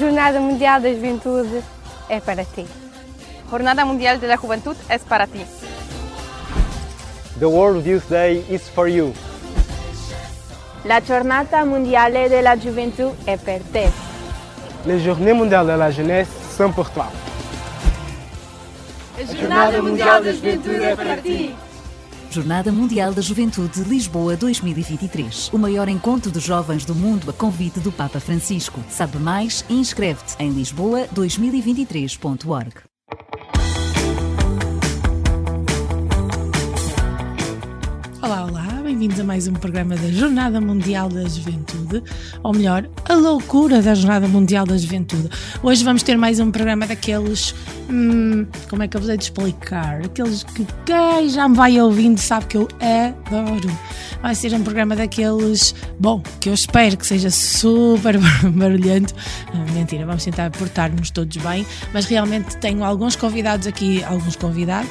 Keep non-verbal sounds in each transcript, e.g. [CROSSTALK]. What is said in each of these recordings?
A Jornada Mundial da Juventude é para ti. Jornada Mundial de la Juventud es para ti. The World Youth Day is for you. La Giornata Mondiale della Gioventù è per te. Les Journées Mondiales de la Jeunesse sont pour toi. A Jornada Mundial da Juventude é para ti. Jornada Mundial da Juventude Lisboa 2023. O maior encontro de jovens do mundo a convite do Papa Francisco. Sabe mais inscreve-te em lisboa2023.org. Olá, olá, bem-vindos a mais um programa da Jornada Mundial da Juventude, ou melhor, a loucura da Jornada Mundial da Juventude. Hoje vamos ter mais um programa daqueles. Hum, como é que eu vos hei de explicar? Aqueles que quem já me vai ouvindo sabe que eu adoro. Vai ser um programa daqueles. Bom, que eu espero que seja super [LAUGHS] barulhento. Ah, mentira, vamos tentar portar-nos todos bem, mas realmente tenho alguns convidados aqui, alguns convidados,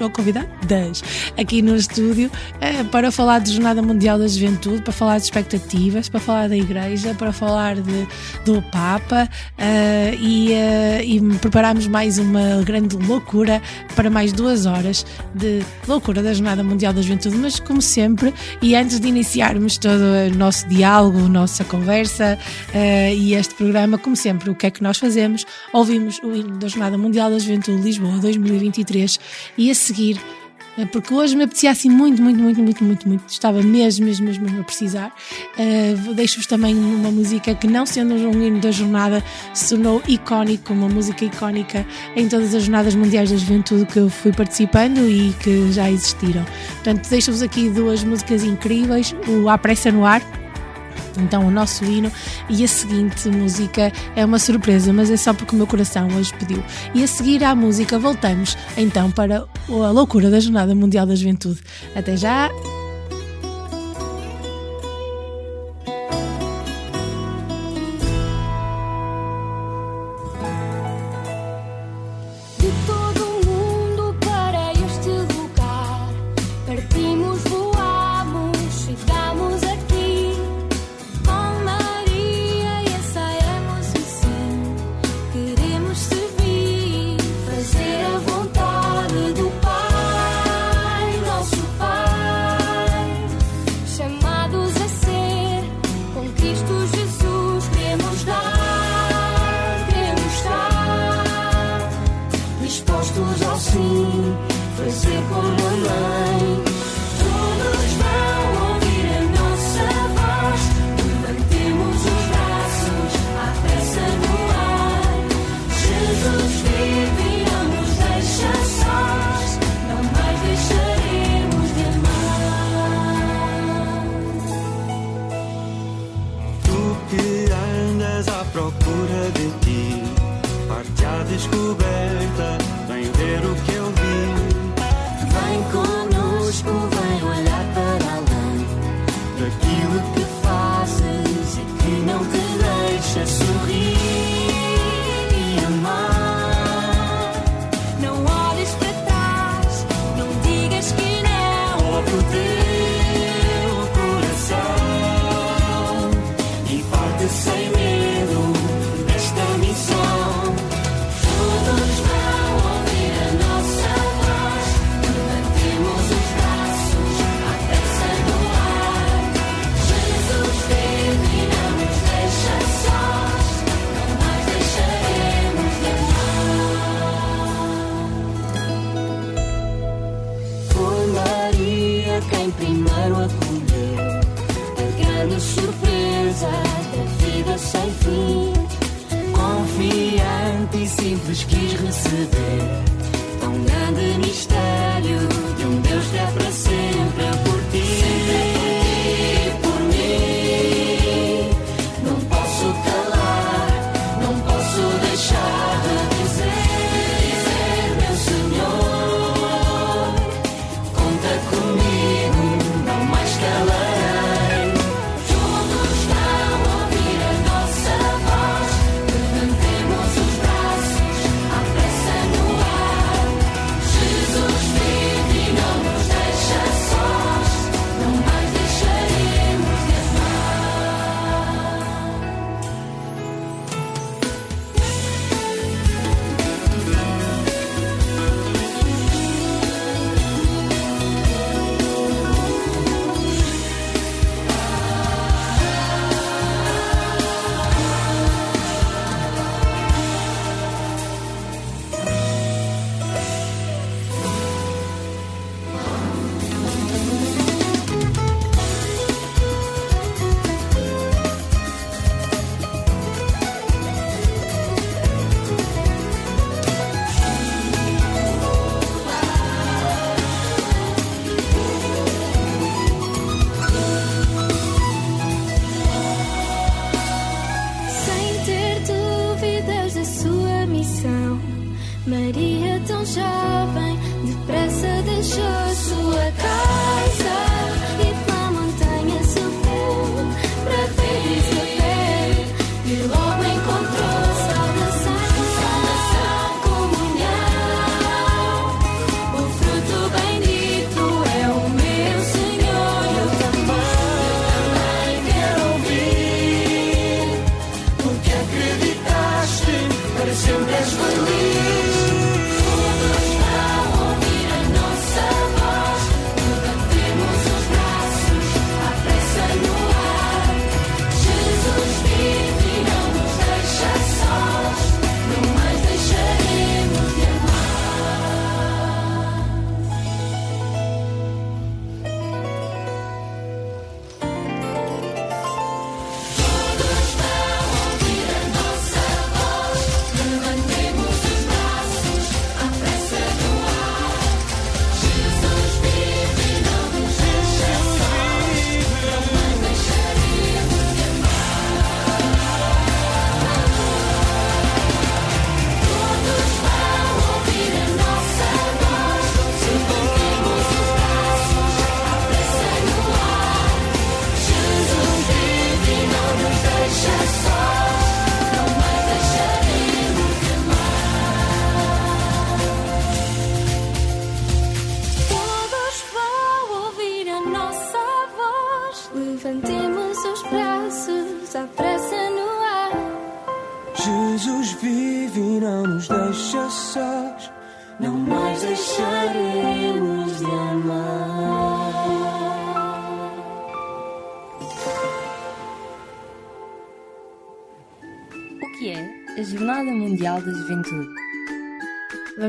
ou convidadas, aqui no estúdio eh, para falar de Jornada Mundial da Juventude, para falar de expectativas, para falar da Igreja, para falar de, do Papa uh, e, uh, e prepararmos mais uma grande loucura para mais duas horas de loucura da Jornada Mundial da Juventude. Mas, como sempre, e antes de iniciarmos todo o nosso diálogo, nossa conversa uh, e este programa, como sempre, o que é que nós fazemos? Ouvimos o hino da Jornada Mundial da Juventude Lisboa 2023 e a seguir porque hoje me apetecia assim muito, muito, muito, muito, muito, muito. Estava mesmo, mesmo, mesmo, a precisar. Uh, Deixo-vos também uma música que, não sendo um hino da jornada, se tornou icónico, uma música icónica em todas as jornadas mundiais da juventude que eu fui participando e que já existiram. Portanto, deixo-vos aqui duas músicas incríveis: o A Pressa no Ar então o nosso hino e a seguinte música é uma surpresa, mas é só porque o meu coração hoje pediu. E a seguir à música voltamos então para a loucura da Jornada Mundial da Juventude. Até já! Aquilo que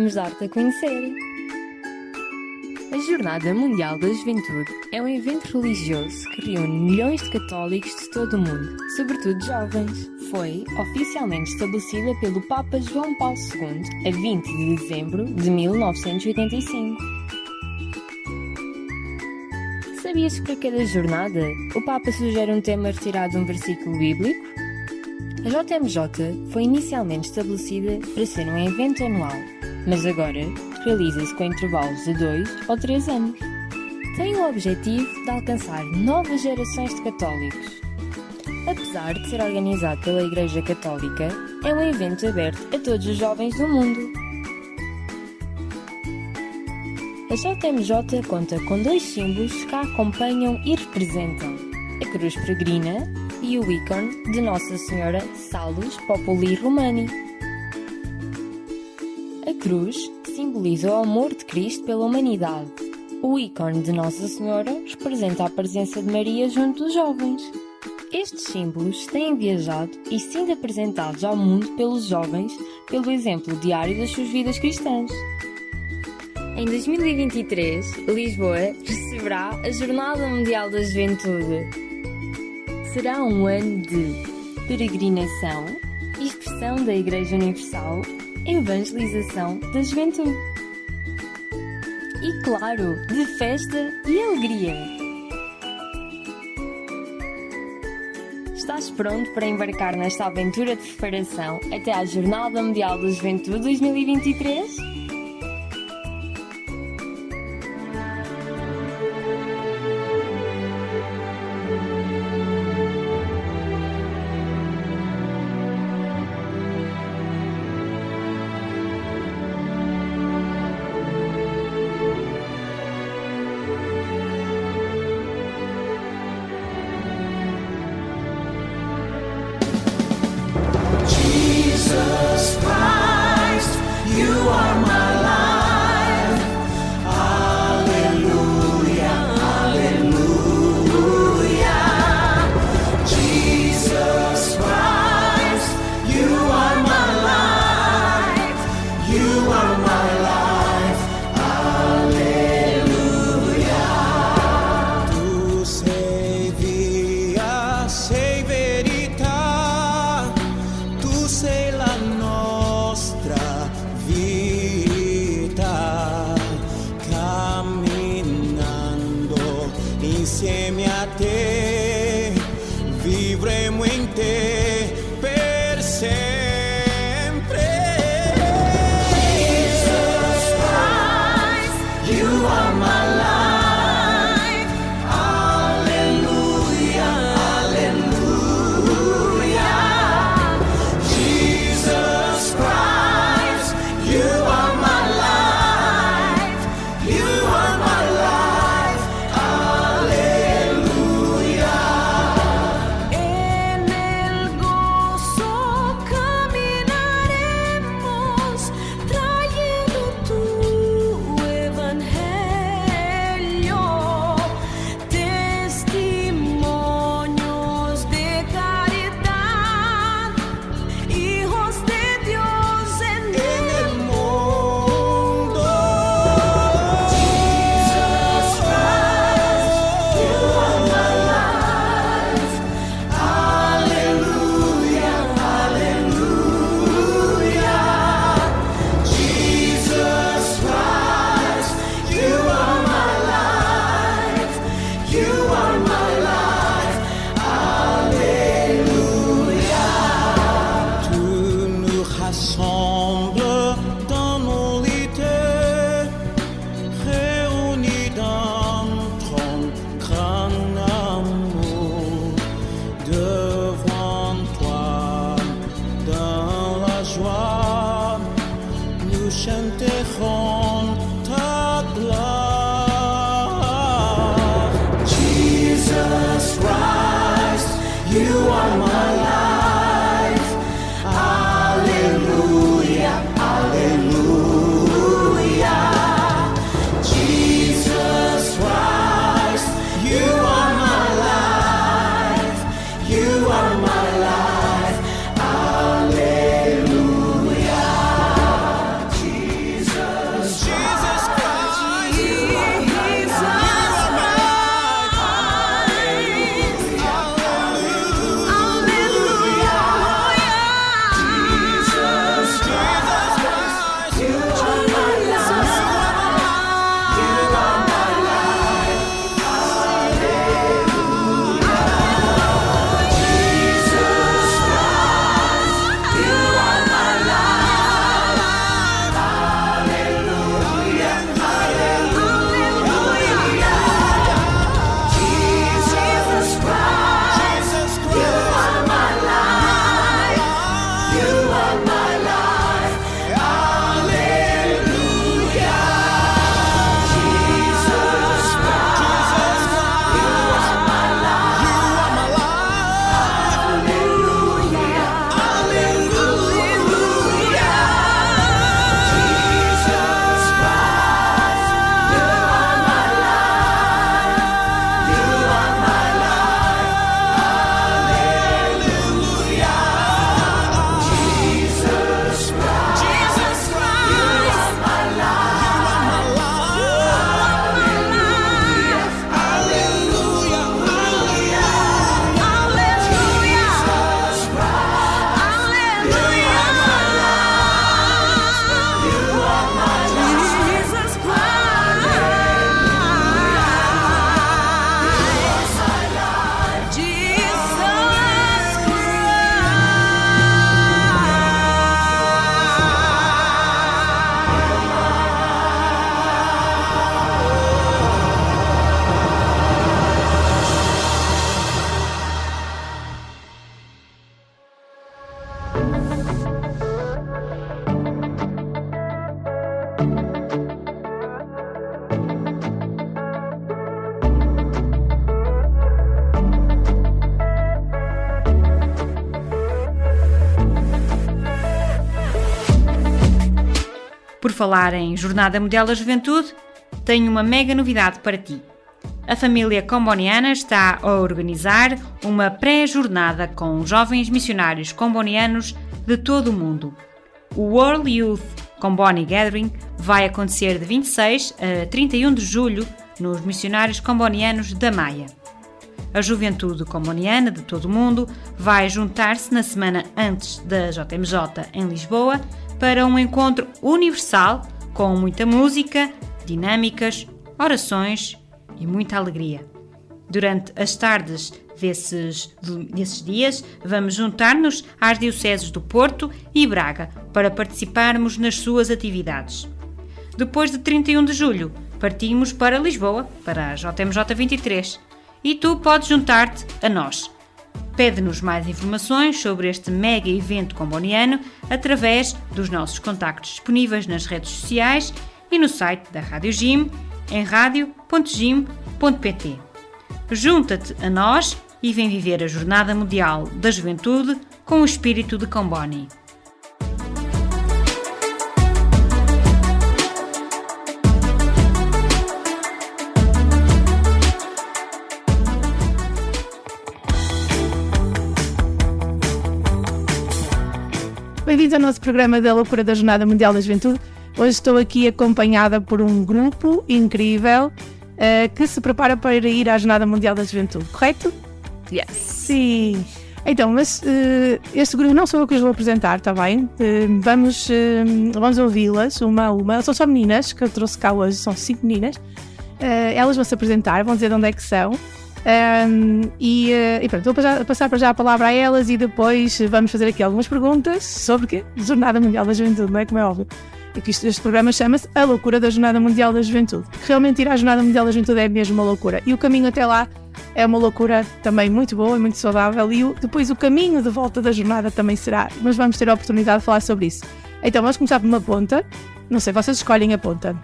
Vamos dar-te a conhecer. A Jornada Mundial da Juventude é um evento religioso que reúne milhões de católicos de todo o mundo, sobretudo jovens. Foi oficialmente estabelecida pelo Papa João Paulo II a 20 de dezembro de 1985. Sabias que para cada jornada o Papa sugere um tema retirado de um versículo bíblico? A JMJ foi inicialmente estabelecida para ser um evento anual, mas agora realiza-se com intervalos de 2 ou 3 anos. Tem o objetivo de alcançar novas gerações de católicos. Apesar de ser organizado pela Igreja Católica, é um evento aberto a todos os jovens do mundo. A JMJ conta com dois símbolos que a acompanham e representam: a cruz peregrina e o ícone de Nossa Senhora Salus Populi Romani. Cruz simboliza o amor de Cristo pela humanidade. O ícone de Nossa Senhora representa a presença de Maria junto dos jovens. Estes símbolos têm viajado e sido apresentados ao mundo pelos jovens pelo exemplo diário das suas vidas cristãs. Em 2023, Lisboa receberá a Jornada Mundial da Juventude. Será um ano de peregrinação, expressão da Igreja Universal, evangelização da juventude. E claro, de festa e alegria. Estás pronto para embarcar nesta aventura de preparação até à Jornada Mundial da Juventude 2023? Falar em Jornada Mundial da Juventude, tenho uma mega novidade para ti. A família comboniana está a organizar uma pré-jornada com jovens missionários combonianos de todo o mundo. O World Youth Comboni Gathering vai acontecer de 26 a 31 de julho nos missionários combonianos da Maia. A juventude comboniana de todo o mundo vai juntar-se na semana antes da JMJ em Lisboa para um encontro universal com muita música, dinâmicas, orações e muita alegria. Durante as tardes desses, desses dias, vamos juntar-nos às dioceses do Porto e Braga para participarmos nas suas atividades. Depois de 31 de julho, partimos para Lisboa, para a JMJ 23, e tu podes juntar-te a nós. Pede-nos mais informações sobre este mega evento comboniano através dos nossos contactos disponíveis nas redes sociais e no site da Rádio Gym em radio.gym.pt. Junta-te a nós e vem viver a Jornada Mundial da Juventude com o espírito de Comboni. Bem-vindos ao nosso programa da Loucura da Jornada Mundial da Juventude. Hoje estou aqui acompanhada por um grupo incrível uh, que se prepara para ir à Jornada Mundial da Juventude, correto? Yes. Sim. Então, mas uh, este grupo não sou eu que os vou apresentar, está bem? Uh, vamos vamos ouvi-las uma a uma. São só meninas que eu trouxe cá hoje, são cinco meninas. elas vão se apresentar, vão dizer de onde é que são. Um, e, uh, e, pronto, vou passar, passar para já a palavra a elas e depois vamos fazer aqui algumas perguntas sobre quê? Jornada Mundial da Juventude, não é? Como é óbvio. E que isto, este programa chama-se A Loucura da Jornada Mundial da Juventude. Realmente ir à Jornada Mundial da Juventude é mesmo uma loucura. E o caminho até lá é uma loucura também muito boa e muito saudável. E o, depois o caminho de volta da jornada também será. Mas vamos ter a oportunidade de falar sobre isso. Então vamos começar por uma ponta. Não sei, vocês escolhem a ponta.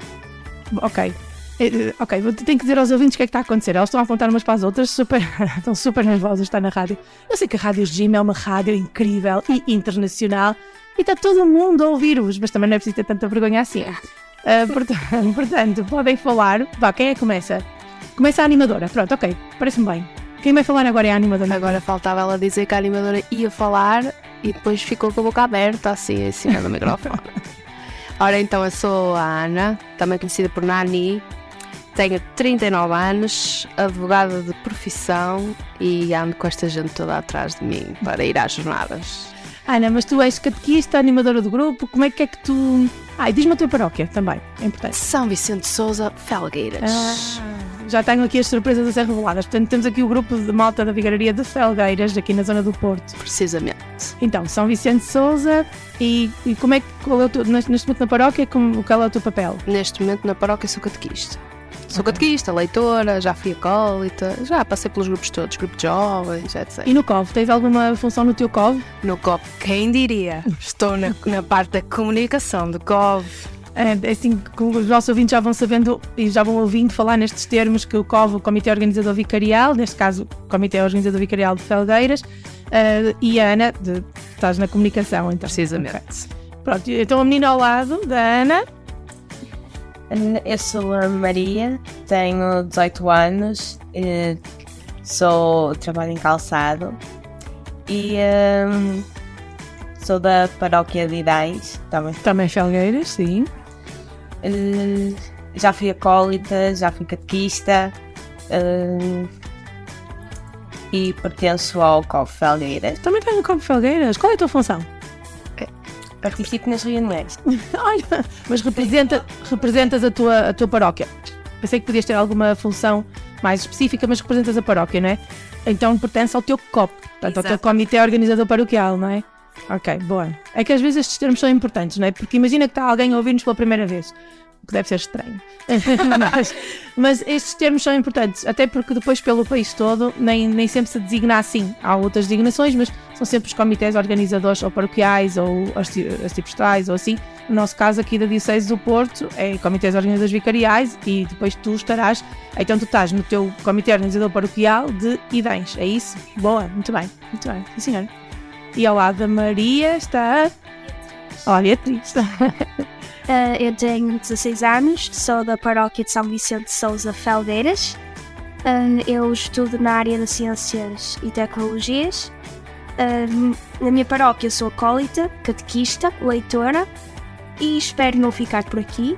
Ok. Eh, ok, tenho que dizer aos ouvintes o que é que está a acontecer. Elas estão a apontar umas para as outras, super, [LAUGHS] estão super nervosas, está na rádio. Eu sei que a Rádio Jim é uma rádio incrível e internacional e está todo mundo a ouvir-vos, mas também não é preciso ter tanta vergonha assim. Uh, portanto, [LAUGHS] portanto, podem falar. Vá, quem é que começa? Começa a animadora. Pronto, ok, parece-me bem. Quem vai falar agora é a animadora. Agora faltava ela dizer que a animadora ia falar e depois ficou com a boca aberta, assim, cima do microfone. [LAUGHS] Ora, então, eu sou a Ana, também conhecida por Nani, tenho 39 anos, advogada de profissão e ando com esta gente toda atrás de mim para ir às jornadas. Ana, mas tu és catequista, animadora do grupo, como é que é que tu. Ah, diz-me a tua paróquia também, é importante. São Vicente Souza, Felgueiras. Ah, já tenho aqui as surpresas a ser reveladas. Portanto, temos aqui o grupo de malta da Vigararia de Felgueiras, aqui na zona do Porto. Precisamente. Então, São Vicente Souza, e, e como é que, qual é o teu, neste momento na paróquia, como, qual é o teu papel? Neste momento na paróquia sou catequista. Sou catequista, leitora, já fui acólita, já passei pelos grupos todos, grupo de jovens, etc. E no COV, tens alguma função no teu COV? No COV, quem diria? Estou na, na parte da comunicação do COV. É, é assim, os nossos ouvintes já vão sabendo e já vão ouvindo falar nestes termos que o COV, o Comitê Organizador Vicarial, neste caso o Comitê Organizador Vicarial de Felgueiras, uh, e a Ana, de, estás na comunicação, então. Precisamente. Okay. Pronto, então a menina ao lado da Ana eu sou a Maria, tenho 18 anos, eh, sou, trabalho em calçado e um, sou da paróquia de Idais, também. Também Felgueiras, sim. Uh, já fui acólita, já fui catequista uh, e pertenço ao COF Felgueiras. Também tenho no COF Felgueiras? Qual é a tua função? Participo nas reuniões. [LAUGHS] Olha, mas representa, representas a tua, a tua paróquia. Pensei que podias ter alguma função mais específica, mas representas a paróquia, não é? Então pertence ao teu COP, portanto, ao teu Comitê Organizador Paroquial, não é? Ok, boa. É que às vezes estes termos são importantes, não é? Porque imagina que está alguém a ouvir-nos pela primeira vez deve ser estranho. [LAUGHS] mas, mas, estes termos são importantes, até porque depois pelo país todo nem, nem sempre se designa assim. Há outras designações, mas são sempre os comitês organizadores ou paroquiais ou arcipestrais ou assim. No nosso caso aqui da Diocese do Porto é comitês organizadores vicariais e depois tu estarás, então tu estás no teu comitê organizador paroquial de Idens, é isso? Boa, muito bem, muito bem, sim senhor. E ao lado da Maria está... Olha, Beatriz. [LAUGHS] Uh, eu tenho 16 anos, sou da paróquia de São Vicente de Souza Felgueiras. Uh, eu estudo na área das ciências e tecnologias. Uh, na minha paróquia sou acólita, catequista, leitora e espero não ficar por aqui.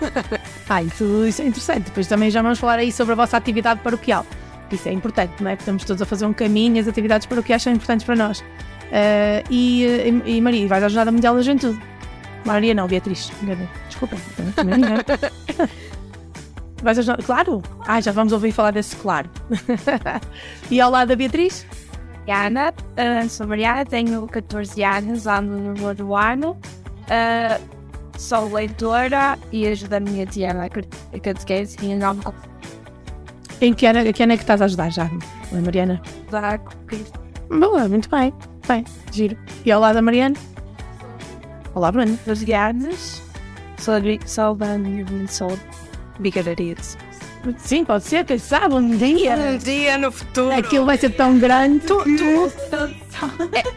[LAUGHS] ah, isso, isso é interessante. Depois também já vamos falar aí sobre a vossa atividade paroquial. Isso é importante, não é? Estamos todos a fazer um caminho, as atividades paroquiais são importantes para nós. Uh, e, e, e, Maria, vais à Jornada Mundial da Juventude. Maria não, Beatriz. Desculpa. [LAUGHS] vais jornada... Claro! Ah, já vamos ouvir falar desse claro. [LAUGHS] e ao lado da Beatriz? Ana, uh, sou Mariana, tenho 14 anos, ando no novo ano. Uh, sou leitora e ajudo a minha tia na catequese e não em que ano, que ano é que estás a ajudar já, Mariana? Da Boa, muito bem. Bem, giro. E ao lado da Mariana? Olá, Bruno. Da minha sou bigararias. Sim, pode ser, quem sabe, um dia. Um dia no futuro. Aquilo vai ser tão grande. Tu, tu.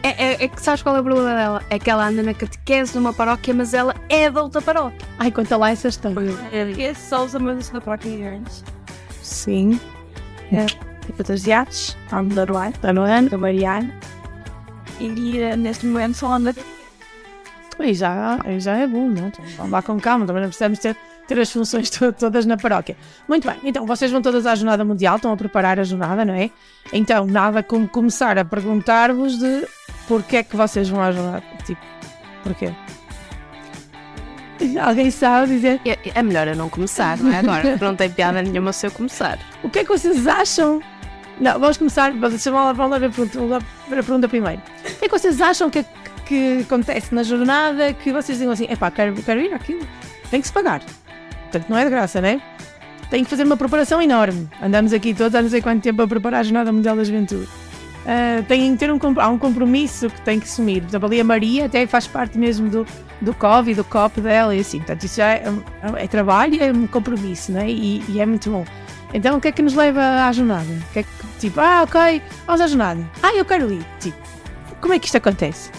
É, é, é, é, que sabes qual é o problema dela? É que ela anda na catequese numa paróquia, mas ela é da outra paróquia. Ai, conta lá essa história. É, Sousa, mas da paróquia Sim. É, tipo dos iates, ao mudar o ano, está no ano, da Mariana. E uh, neste momento só anda. E já, já é bom, não? Então, vamos lá com calma, também não precisamos ter, ter as funções todas na paróquia. Muito bem, então vocês vão todas à Jornada Mundial, estão a preparar a jornada, não é? Então, nada como começar a perguntar-vos de porquê é que vocês vão à jornada. Tipo, porquê? [LAUGHS] Alguém sabe dizer? É, é melhor eu não começar, não é? Agora [LAUGHS] não tem piada nenhuma se eu começar. O que é que vocês acham? Não, vamos começar. Vamos lá, vamos lá ver a pergunta, a pergunta primeiro. O que é que vocês acham que, que acontece na jornada que vocês digam assim: epá, quero, quero ir àquilo? Tem que se pagar. Portanto, não é de graça, né? Tem que fazer uma preparação enorme. Andamos aqui todos há não sei quanto tempo a preparar a Jornada Mundial da Juventude. Uh, tem que ter um, há um compromisso que tem que assumir. Por ali a Maria até faz parte mesmo do, do COV, do COP dela e assim. Portanto, isso é, é, é trabalho e é um compromisso, né? E, e, é muito bom. Então, o que é que nos leva à jornada? O que é que, tipo, ah, ok, vamos à jornada. Ah, eu quero ir. Tipo, como é que isto acontece?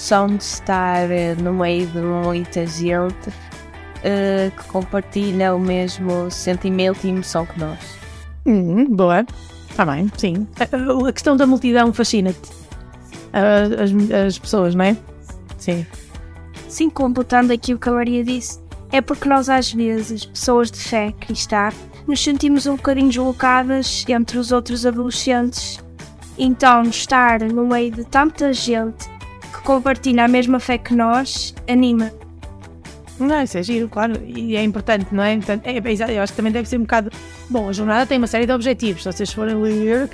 São de estar eh, no meio de muita gente uh, que compartilha o mesmo sentimento e emoção que nós. Hum, boa. Está bem, sim. A, a, questão da multidão fascina-te. As, as pessoas, não é? Sim. Sim, completando aqui o que a Maria disse, é porque nós às vezes, pessoas de fé cristã, nos sentimos um bocadinho deslocadas entre os outros adolescentes. Então, estar no meio de tanta gente que compartilha a mesma fé que nós anima. Não, isso é giro, claro, e é importante, não é? Portanto, é, é, eu acho que também deve ser um bocado. Bom, a jornada tem uma série de objetivos. Se vocês forem ler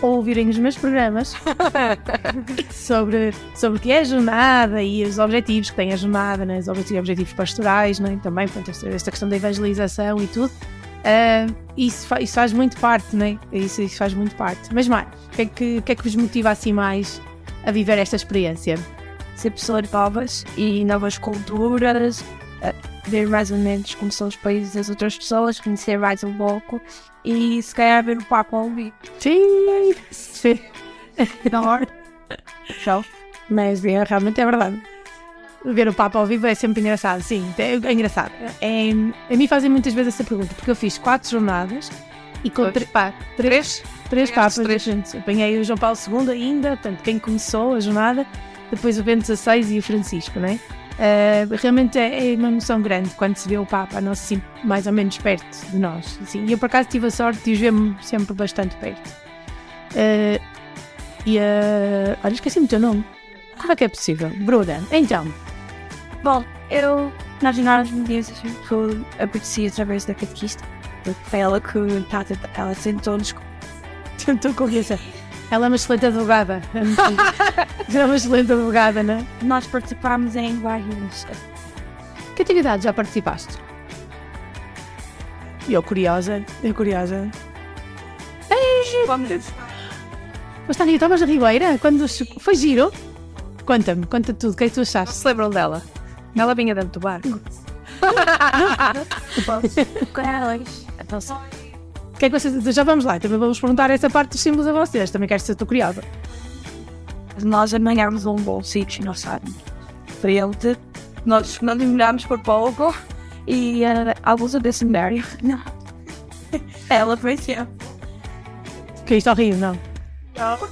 ou ouvirem os meus programas [LAUGHS] sobre, sobre o que é a jornada e os objetivos que tem a jornada, né? os objetivos, pastorais, não é? também portanto, esta questão da evangelização e tudo. Uh, isso, fa isso, faz muito parte, não é? Isso, isso, faz muito parte. Mas mais, o que, é que, que é que vos motiva assim mais a viver esta experiência? Ser pessoas novas e novas culturas, ver mais ou menos como são os países das outras pessoas, conhecer mais um pouco e se calhar ver o Papa ao vivo. Sim, sim. Não, Show. Mas é, realmente é verdade. Ver o Papa ao vivo é sempre engraçado, sim, é, é engraçado. É, a mim fazem muitas vezes essa pergunta, porque eu fiz quatro jornadas e com três, três, três, três papas. Três. Gente, apanhei o João Paulo II ainda, portanto, quem começou a jornada, depois o Bento XVI e o Francisco, não é? Uh, realmente é, é, uma emoção grande quando se vê o Papa não assim, mais ou menos perto de nós. Assim. E eu por acaso tive a sorte de os ver sempre bastante perto. Uh, e uh, olha, esqueci-me o teu nome. Como é que é possível? Bruna, então. Bom, eu nas jornadas mundiais eu apareci através da catequista. Foi ela que ela sentou-nos. [LAUGHS] Tentou com isso. Ela é uma excelente advogada. [LAUGHS] é uma excelente advogada, não é? Nós participámos em várias. Que atividades já participaste? Eu curiosa, eu curiosa. Ei, Mas Tânia, estavas na Ribeira? Quando foi giro? Conta-me, conta tudo, o que é que tu achaste? Se lembram dela? Ela vinha dentro do barco. Com elas. O que é que vocês. Já vamos lá, também vamos perguntar essa parte dos símbolos a vocês. Também quero ser estou curiosa. Nós amanhamos um bom sítio, não sabe? Frente nós não demorámos por pouco e uh, alguns desse seminário. Não. [LAUGHS] Ela foi assim. Que isto horrível, não? Não.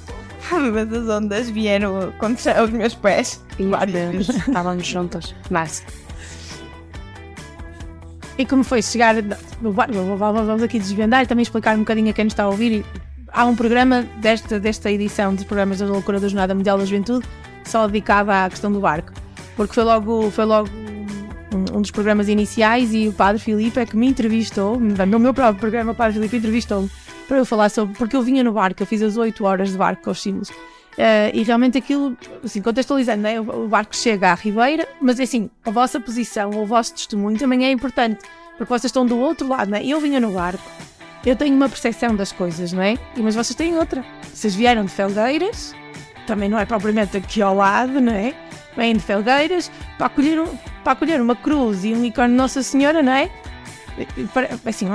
[LAUGHS] Mas as ondas vieram contra os meus pés. Várias Estávamos juntas. Mas. E como foi chegar. Vamos aqui desvendar e também explicar um bocadinho a quem nos está a ouvir. Há um programa desta, desta edição dos programas da loucura da Jornada Mundial da Juventude só dedicado à questão do barco. Porque foi logo, foi logo um, um dos programas iniciais e o Padre Filipe é que me entrevistou, no meu próprio programa, o Padre Filipe entrevistou-me para eu falar sobre. Porque eu vinha no barco, eu fiz as 8 horas de barco com os símbolos. Uh, e realmente aquilo, assim, contextualizando, né? o barco chega à Ribeira, mas é assim, a vossa posição, o vosso testemunho também é importante, porque vocês estão do outro lado, né? Eu vinha no barco, eu tenho uma percepção das coisas, não é? Mas vocês têm outra. Vocês vieram de Felgueiras, também não é propriamente aqui ao lado, não é? Vêm de Felgueiras para acolher, um, para acolher uma cruz e um ícone de Nossa Senhora, não é? Assim,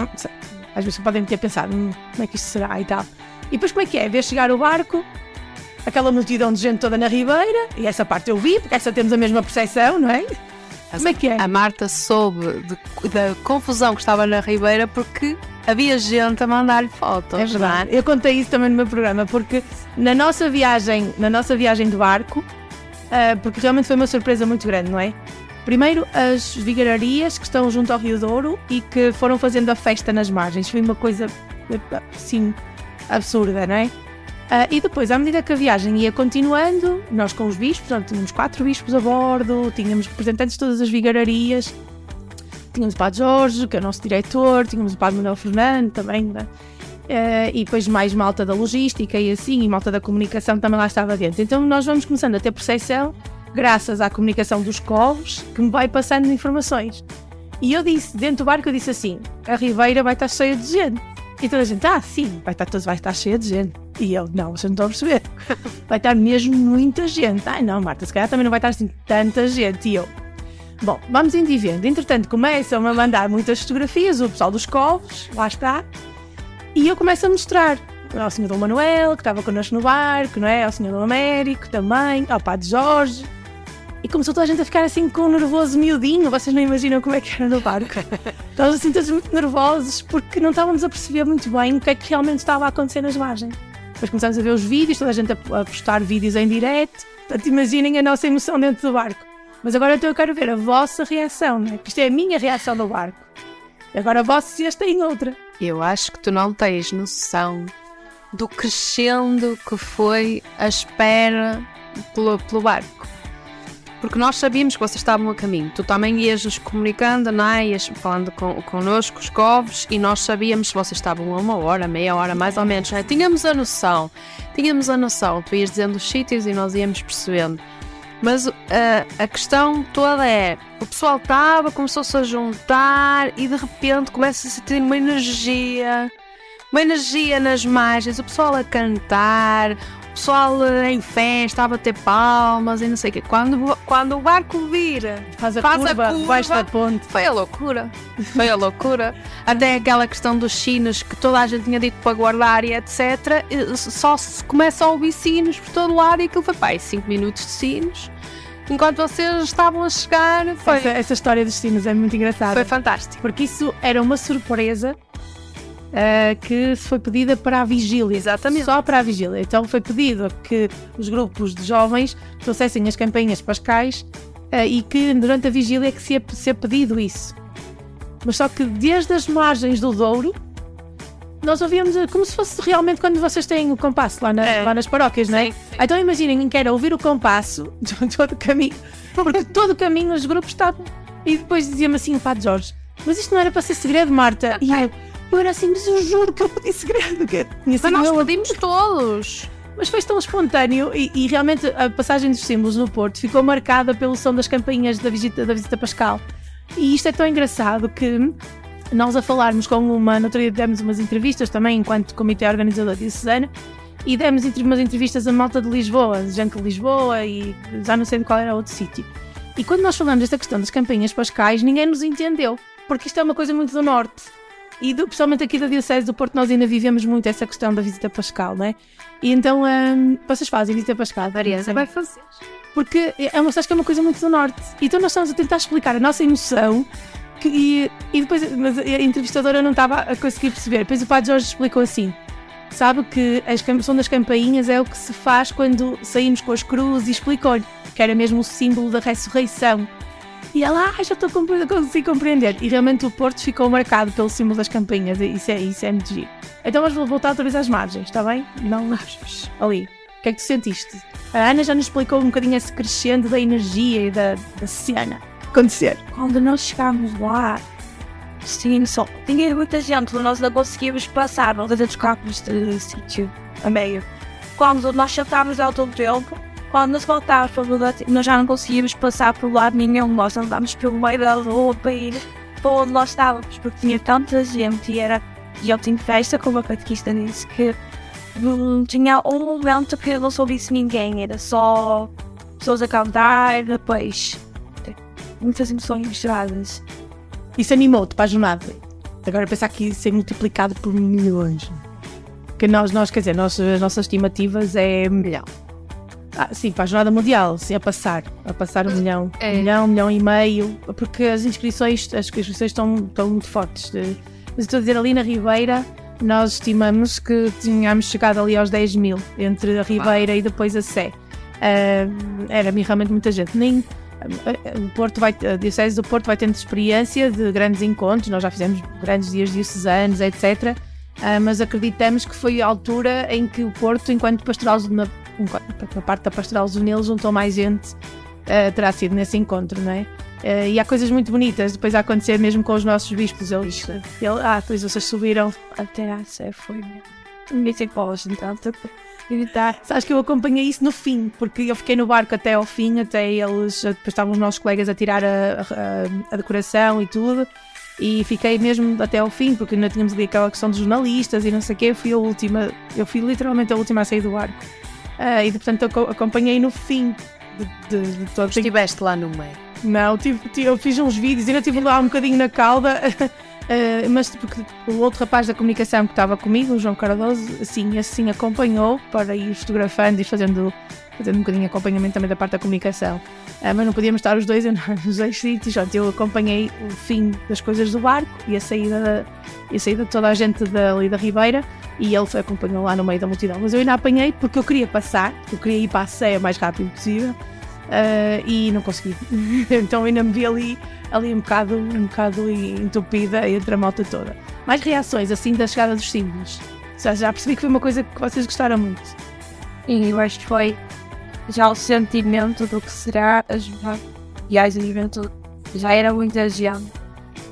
às vezes podem ter pensado, hum, como é que isto será e tal. E depois como é que é? Ver chegar o barco aquela multidão de gente toda na Ribeira, e essa parte eu vi, porque essa temos a mesma percepção, não é? Como é que é? A Marta soube de, da confusão que estava na Ribeira porque havia gente a mandar-lhe fotos. É verdade. Eu contei isso também no meu programa, porque na nossa viagem, na nossa viagem do barco, uh, porque realmente foi uma surpresa muito grande, não é? Primeiro, as vigararias que estão junto ao Rio Douro e que foram fazendo a festa nas margens. Foi uma coisa, assim, absurda, não é? Uh, e depois, à medida que a viagem ia continuando, nós com os bispos, portanto, tínhamos quatro bispos a bordo, tínhamos representantes de todas as vigararias, tínhamos o Padre Jorge, que é o nosso diretor, tínhamos o Padre Manuel Fernando também, né? uh, e depois mais malta da logística e assim, e malta da comunicação também lá estava dentro. Então nós vamos começando a ter percepção, graças à comunicação dos covos, que me vai passando informações. E eu disse, dentro do barco, eu disse assim: a Ribeira vai estar cheia de gente. E toda a gente, ah, sim, vai estar, vai estar cheia de gente. E eu, não, você não está a perceber. [LAUGHS] Vai estar mesmo muita gente. Ai, não, Marta, se calhar também não vai estar assim tanta gente. E eu, bom, vamos indo e vendo. Entretanto, começam a mandar muitas fotografias, o pessoal dos covos, lá está. E eu começo a mostrar ao Senhor Dom Manuel, que estava connosco no barco, não é? Ao Senhor Dom Américo também, ao Padre Jorge. E começou toda a gente a ficar assim com um nervoso miudinho. Vocês não imaginam como é que era no barco. [LAUGHS] Estávamos assim todos muito nervosos porque não estávamos a perceber muito bem o que é que realmente estava a acontecer nas margens. Depois começámos a ver os vídeos, toda a gente a, a postar vídeos em direto. Portanto, imaginem a nossa emoção dentro do barco. Mas agora então eu quero ver a vossa reação, não é? Porque isto é a minha reação no barco. Agora vocês têm outra. Eu acho que tu não tens noção do crescendo que foi a espera pelo, pelo barco porque nós sabíamos que vocês estavam a caminho. Tu também ias nos comunicando, não é? Ias falando com, connosco, os covos, e nós sabíamos se vocês estavam a uma hora, meia hora, mais ou menos. É? Tínhamos a noção, tínhamos a noção. Tu ias dizendo os sítios e nós íamos percebendo. Mas uh, a questão toda é: o pessoal estava, começou-se a juntar e de repente começa a sentir uma energia, uma energia nas margens, o pessoal a cantar, pessoal em festa, a bater palmas e não sei o quê. Quando, quando o barco vira, faz a, faz curva, a curva, da ponte. Foi a loucura. Foi a loucura. [LAUGHS] Até aquela questão dos sinos que toda a gente tinha dito para guardar e etc. Só se começa a ouvir sinos por todo lado e aquilo foi, pá, 5 minutos de sinos enquanto vocês estavam a chegar. Foi... Essa, essa, história dos sinos é muito engraçada. Foi fantástico. Porque isso era uma surpresa uh, que foi pedida para a vigília. Exatamente. Só para a vigília. Então foi pedido que os grupos de jovens trouxessem as campainhas pascais uh, e que durante a vigília é que se ser pedido isso. Mas só que desde as margens do Douro, nós ouvíamos eh, como se fosse realmente quando vocês têm o compasso lá, na, é. lá nas paróquias, não é? Sim, sim. Então imaginem que era ouvir o compasso [LAUGHS] todo o caminho, porque todo o caminho os grupos estavam. E depois dizia-me assim o Padre Jorge: Mas isto não era para ser segredo, Marta? E eu, eu era assim, mas eu juro que eu [LAUGHS] pedi segredo. Que tinha mas nós pedimos todos. Mas foi tão espontâneo e, e, realmente a passagem dos símbolos no Porto ficou marcada pelo som das campainhas da visita, da visita pascal. E isto é tão engraçado que nós a falarmos com uma, no outro dia demos umas entrevistas também enquanto comitê organizador diocesano e demos umas entrevistas a malta de Lisboa, gente de Lisboa e já não sei de qual era outro sítio. E quando nós falamos desta questão das campainhas pascais, ninguém nos entendeu, porque isto é uma coisa muito do norte. E do, principalmente aqui da Diocese do Porto, nós ainda vivemos muito essa questão da visita pascal, não é? E então um, vocês fazem visita pascal? Mariana vai fazer. Porque é uma, acho que é uma coisa muito do Norte. Então nós estamos a tentar explicar a nossa emoção que, e, e depois mas a entrevistadora não estava a conseguir perceber. Depois o Padre Jorge explicou assim: sabe que as som das campainhas é o que se faz quando saímos com as cruzes e explicou-lhe que era mesmo o símbolo da ressurreição. E ela, ah, já estou a conseguir compreender. E realmente o Porto ficou marcado pelo símbolo das campainhas. Isso é, isso é muito giro. Então vamos voltar outra vez às margens, está bem? Não ali. O que é que tu sentiste? A Ana já nos explicou um bocadinho esse crescendo da energia e da, da cena acontecer. Quando nós chegámos lá, sim, só tinha muita gente, nós não conseguimos passar, nós dos carros de sítio a meio. Quando nós sentámos ao todo tempo, quando nos voltávamos para nós já não conseguíamos passar por lado nenhum, nós andámos pelo meio da rua para ir para onde nós estávamos, porque tinha tanta gente e era. E eu tinha festa, como a catequista disse, que não tinha um momento que eu não soubesse ninguém, era só pessoas a cantar, depois muitas emoções misturadas. Isso animou-te para a jornada? Agora pensar que isso é multiplicado por milhões. Que nós, nós quer dizer, nós, as nossas estimativas é milhão. Ah, sim, para a Jornada Mundial, sim, a passar, a passar um milhão, é. um milhão, um milhão e meio, porque as inscrições, as inscrições estão, estão muito fortes. Mas estou a dizer, ali na Ribeira, nós estimamos que tínhamos chegado ali aos 10 mil, entre a Ribeira e depois a Sé. Uh, era realmente muita gente. Nem, o Porto vai, a Diocese do Porto vai tendo experiência de grandes encontros, nós já fizemos grandes dias diocesanos, etc. Ah, mas acreditamos que foi a altura em que o Porto, enquanto pastoral, na, na parte da pastoral juvenil, juntou mais gente, uh, terá sido nesse encontro, não é? Uh, e há coisas muito bonitas depois a acontecer mesmo com os nossos bispos. Eles, ele, ah, depois vocês subiram até a Sé, foi. Me sei então, evitar. Sabes que eu acompanhei isso no fim, porque eu fiquei no barco até ao fim, até eles, depois estavam os nossos colegas a tirar a, a, a decoração e tudo. E fiquei mesmo até ao fim, porque ainda tínhamos ali aquela questão dos jornalistas e não sei o quê. Eu fui a última, eu fui literalmente a última a sair do barco. Uh, e portanto eu acompanhei no fim de, de, de todo. Estiveste lá no meio? Não, tive, tive, eu fiz uns vídeos, ainda estive lá um bocadinho na calda. [LAUGHS] Uh, mas porque o outro rapaz da comunicação que estava comigo, o João Cardoso, assim, assim acompanhou para ir fotografando e fazendo, fazendo um bocadinho de acompanhamento também da parte da comunicação. Uh, mas não podíamos estar os dois [LAUGHS] nos dois sítios. Eu acompanhei o fim das coisas do barco e a saída, a saída de toda a gente dali da Ribeira e ele foi acompanhou lá no meio da multidão. Mas eu ainda apanhei porque eu queria passar, eu queria ir para a ceia o mais rápido possível. Uh, e não consegui. [LAUGHS] então ainda me vi ali, ali um, bocado, um bocado entupida entre a malta toda. Mais reações assim da chegada dos símbolos. Já, já percebi que foi uma coisa que vocês gostaram muito. E eu acho que foi já o sentimento do que será as viagens de. Já era muita gente.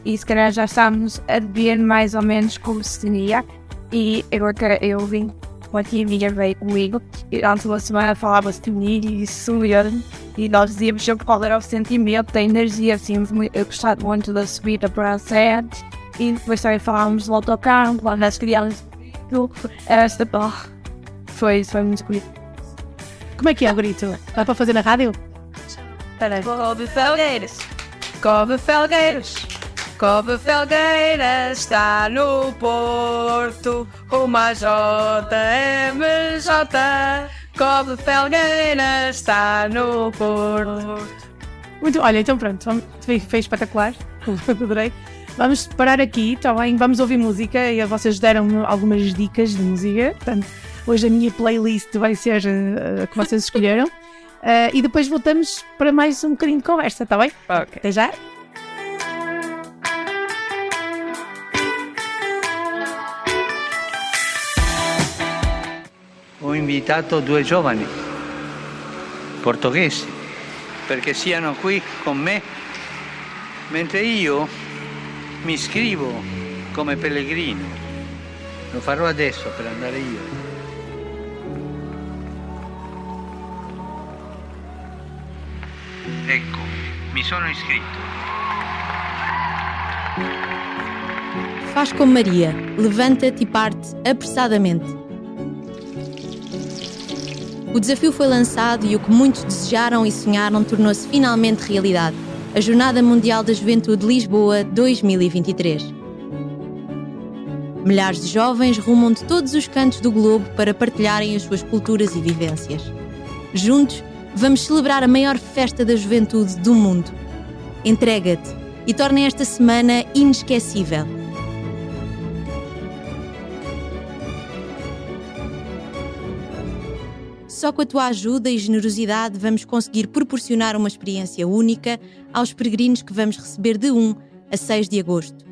E se calhar já estávamos a ver mais ou menos como seria. E agora eu vim uma tia minha veio comigo e antes uma semana falava-se comigo e subia e nós dizíamos sempre qual era o sentimento, da energia, tínhamos eu gostado muito da subida para a sede e depois também falávamos do autocarro, lá nas crianças, esta foi, foi muito bonito. Como é que é o grito? Dá para fazer na rádio? Espera aí. Couve Felgueiras. Couve Felgueiras. Cove Felgueira está no Porto, uma JMJ. Cove Felgueira está no Porto. Muito, olha, então pronto, foi, foi espetacular, adorei. Vamos parar aqui, está bem? Vamos ouvir música e vocês deram algumas dicas de música. Portanto, hoje a minha playlist vai ser uh, a que vocês escolheram. Uh, [LAUGHS] e depois voltamos para mais um bocadinho de conversa, está bem? Ok. Até já. Invitato due giovani portoghesi perché siano qui con me, mentre io mi iscrivo come pellegrino. Lo farò adesso per andare io. Ecco, mi sono iscritto. Faz como Maria, levanta-te e parte apressadamente. O desafio foi lançado e o que muitos desejaram e sonharam tornou-se finalmente realidade. A Jornada Mundial da Juventude Lisboa 2023. Milhares de jovens rumam de todos os cantos do globo para partilharem as suas culturas e vivências. Juntos, vamos celebrar a maior festa da juventude do mundo. Entrega-te e torna esta semana inesquecível. Só com a tua ajuda e generosidade vamos conseguir proporcionar uma experiência única aos peregrinos que vamos receber de 1 a 6 de agosto.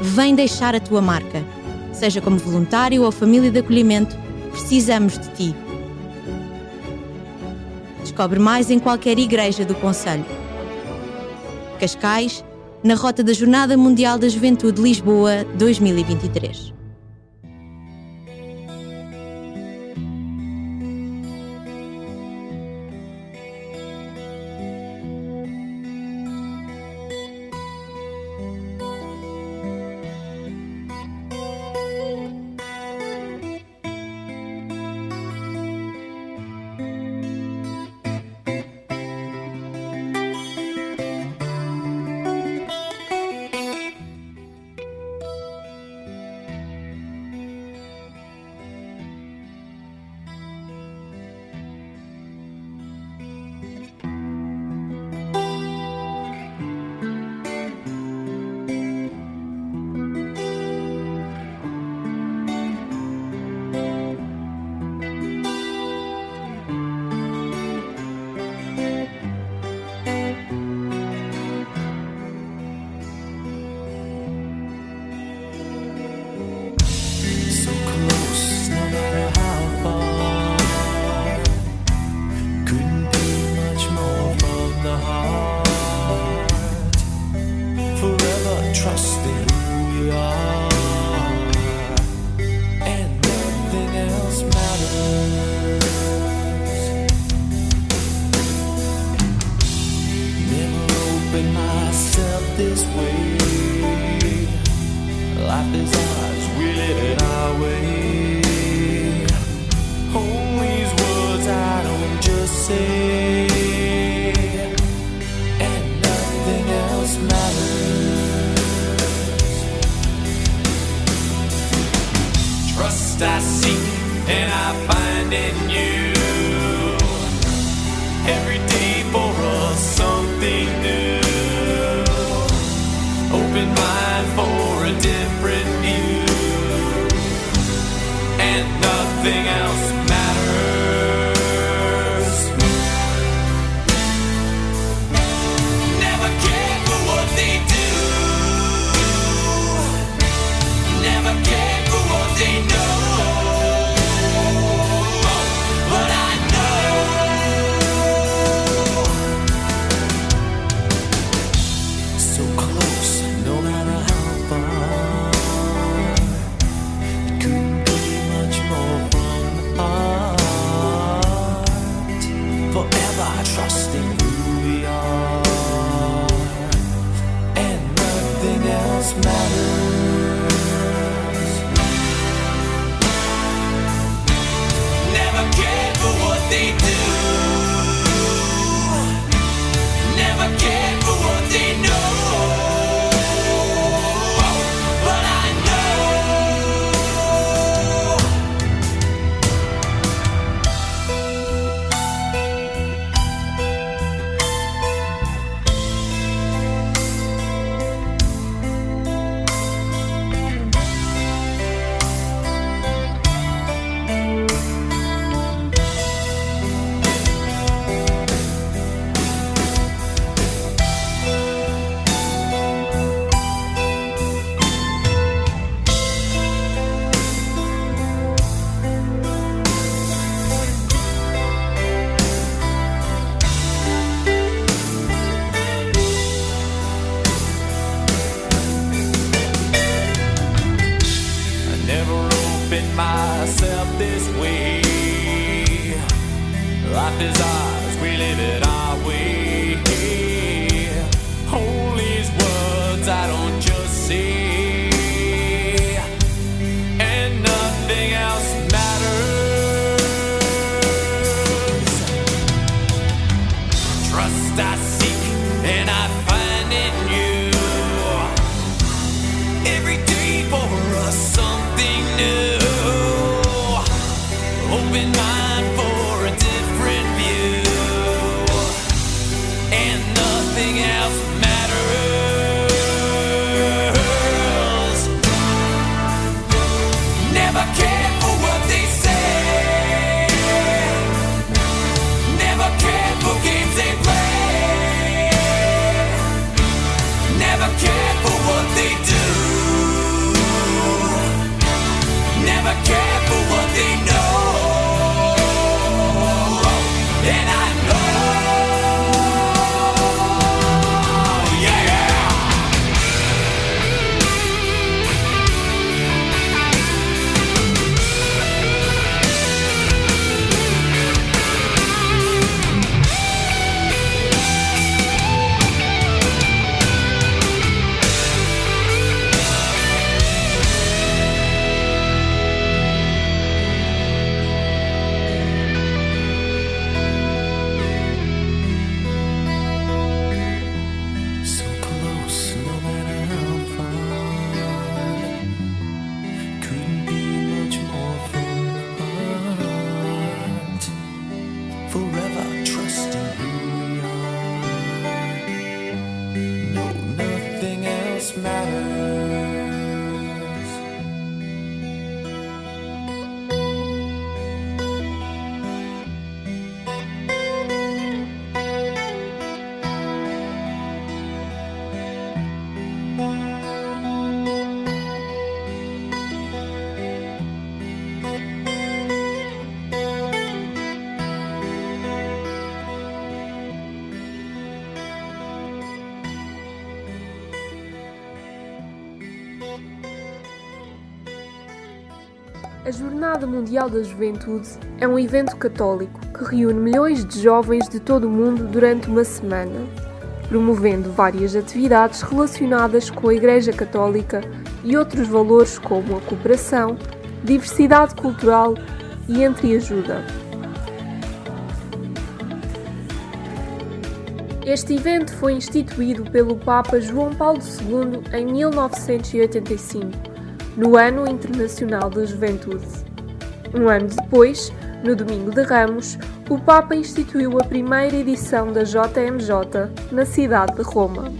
Vem deixar a tua marca. Seja como voluntário ou família de acolhimento, precisamos de ti. Descobre mais em qualquer igreja do Conselho. Cascais, na rota da Jornada Mundial da Juventude Lisboa 2023. Every day for us. A Jornada Mundial da Juventude é um evento católico que reúne milhões de jovens de todo o mundo durante uma semana, promovendo várias atividades relacionadas com a Igreja Católica e outros valores como a cooperação, diversidade cultural e entreajuda. Este evento foi instituído pelo Papa João Paulo II em 1985 no Ano Internacional da Juventude. Um ano depois, no Domingo de Ramos, o Papa instituiu a primeira edição da JMJ na cidade de Roma.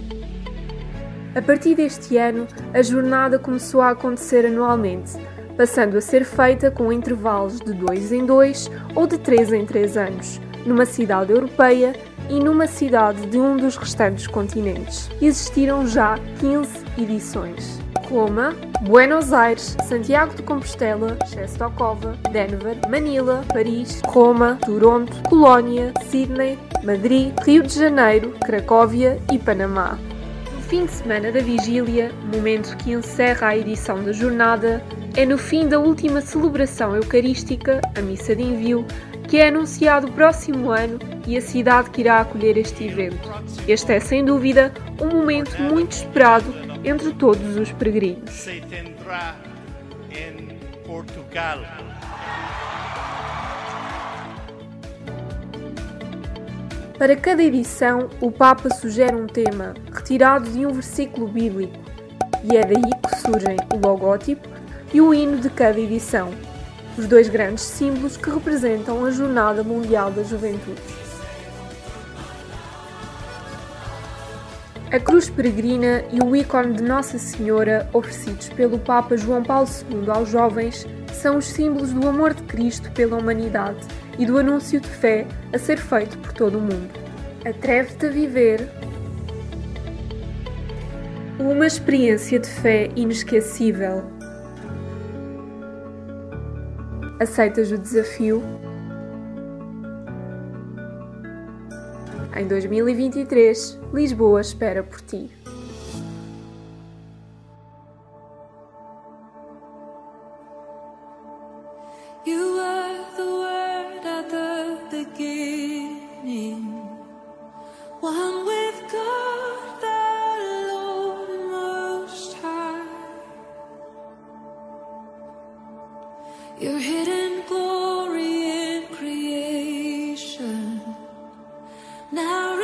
A partir deste ano, a jornada começou a acontecer anualmente, passando a ser feita com intervalos de dois em dois ou de três em três anos, numa cidade europeia e numa cidade de um dos restantes continentes. Existiram já 15 edições. Roma, Buenos Aires, Santiago de Compostela, Czestochowa, Denver, Manila, Paris, Roma, Toronto, Colónia, Sydney, Madrid, Rio de Janeiro, Cracóvia e Panamá. No fim de semana da vigília, momento que encerra a edição da jornada, é no fim da última celebração eucarística, a missa de envio, que é anunciado o próximo ano e a cidade que irá acolher este evento. Este é, sem dúvida, um momento muito esperado entre todos os peregrinos. Se tendrá em Portugal. Para cada edição, o Papa sugere um tema retirado de um versículo bíblico, e é daí que surgem o logótipo e o hino de cada edição, os dois grandes símbolos que representam a Jornada Mundial da Juventude. A cruz peregrina e o ícone de Nossa Senhora, oferecidos pelo Papa João Paulo II aos jovens, são os símbolos do amor de Cristo pela humanidade e do anúncio de fé a ser feito por todo o mundo. Atreve-te a viver uma experiência de fé inesquecível. Aceitas o desafio? Em 2023, Lisboa espera por ti. Your hidden glory. Now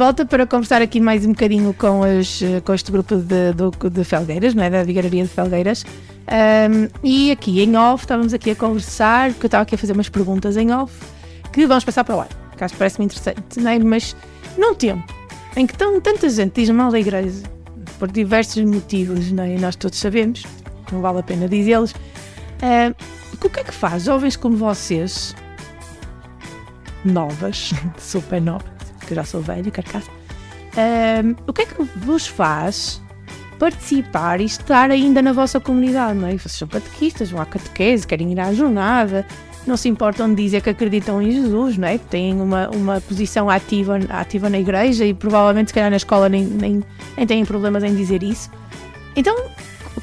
volta para conversar aqui mais um bocadinho com, as, com este grupo de, de, de Felgueiras, não é? da Vigararia de Felgueiras. Um, e aqui em off, estávamos aqui a conversar, porque eu estava aqui a fazer umas perguntas em off, que vamos passar para o ar, que acho que parece-me interessante, não é? mas num tempo em que tão, tanta gente diz mal da igreja, por diversos motivos, não é? e nós todos sabemos, não vale a pena dizê-los, o que é que faz jovens como vocês, novas, [LAUGHS] super novas, que já sou velho, carcaça, uh, o que é que vos faz participar e estar ainda na vossa comunidade, não é? Vocês são catequistas, vão à catequese, querem ir à jornada, não se importam de dizer que acreditam em Jesus, não é? Têm uma, uma posição ativa, ativa na igreja e provavelmente, se calhar, na escola nem, nem, nem têm problemas em dizer isso. Então,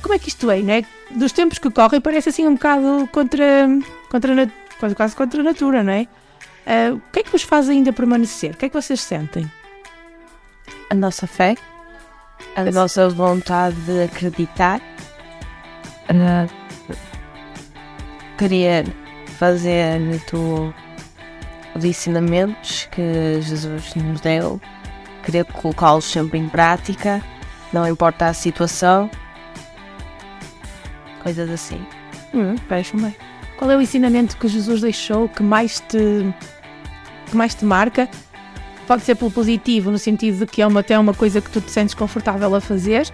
como é que isto é, não é? Dos tempos que correm, parece assim um bocado contra, contra quase contra a natura, não é? Uh, o que é que vos faz ainda permanecer? O que é que vocês sentem? A nossa fé, a nossa vontade de acreditar, uh, querer fazer tu, os ensinamentos que Jesus nos deu, querer colocá-los sempre em prática, não importa a situação, coisas assim. Hum, parece bem. Qual é o ensinamento que Jesus deixou que mais te que mais te marca? Pode ser pelo positivo, no sentido de que é uma, até uma coisa que tu te sentes confortável a fazer,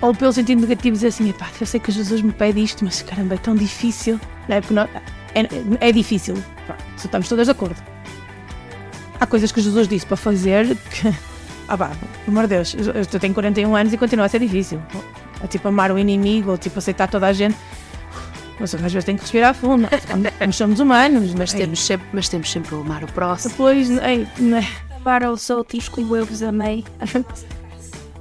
ou pelo sentido negativo, dizer assim: pá, eu sei que Jesus me pede isto, mas caramba, é tão difícil. Não é? Não, é, é difícil. Estamos todas de acordo. Há coisas que Jesus disse para fazer que. [LAUGHS] Ah, pá, pelo amor de Deus, eu tenho 41 anos e continua a ser difícil. É tipo amar o inimigo, ou tipo aceitar toda a gente. Mas às vezes tem que respirar fundo. Nós somos [LAUGHS] humanos. Mas temos, sempre, mas temos sempre o amar o próximo. Depois, ei, não é? Amar os outros como eu vos amei. [LAUGHS]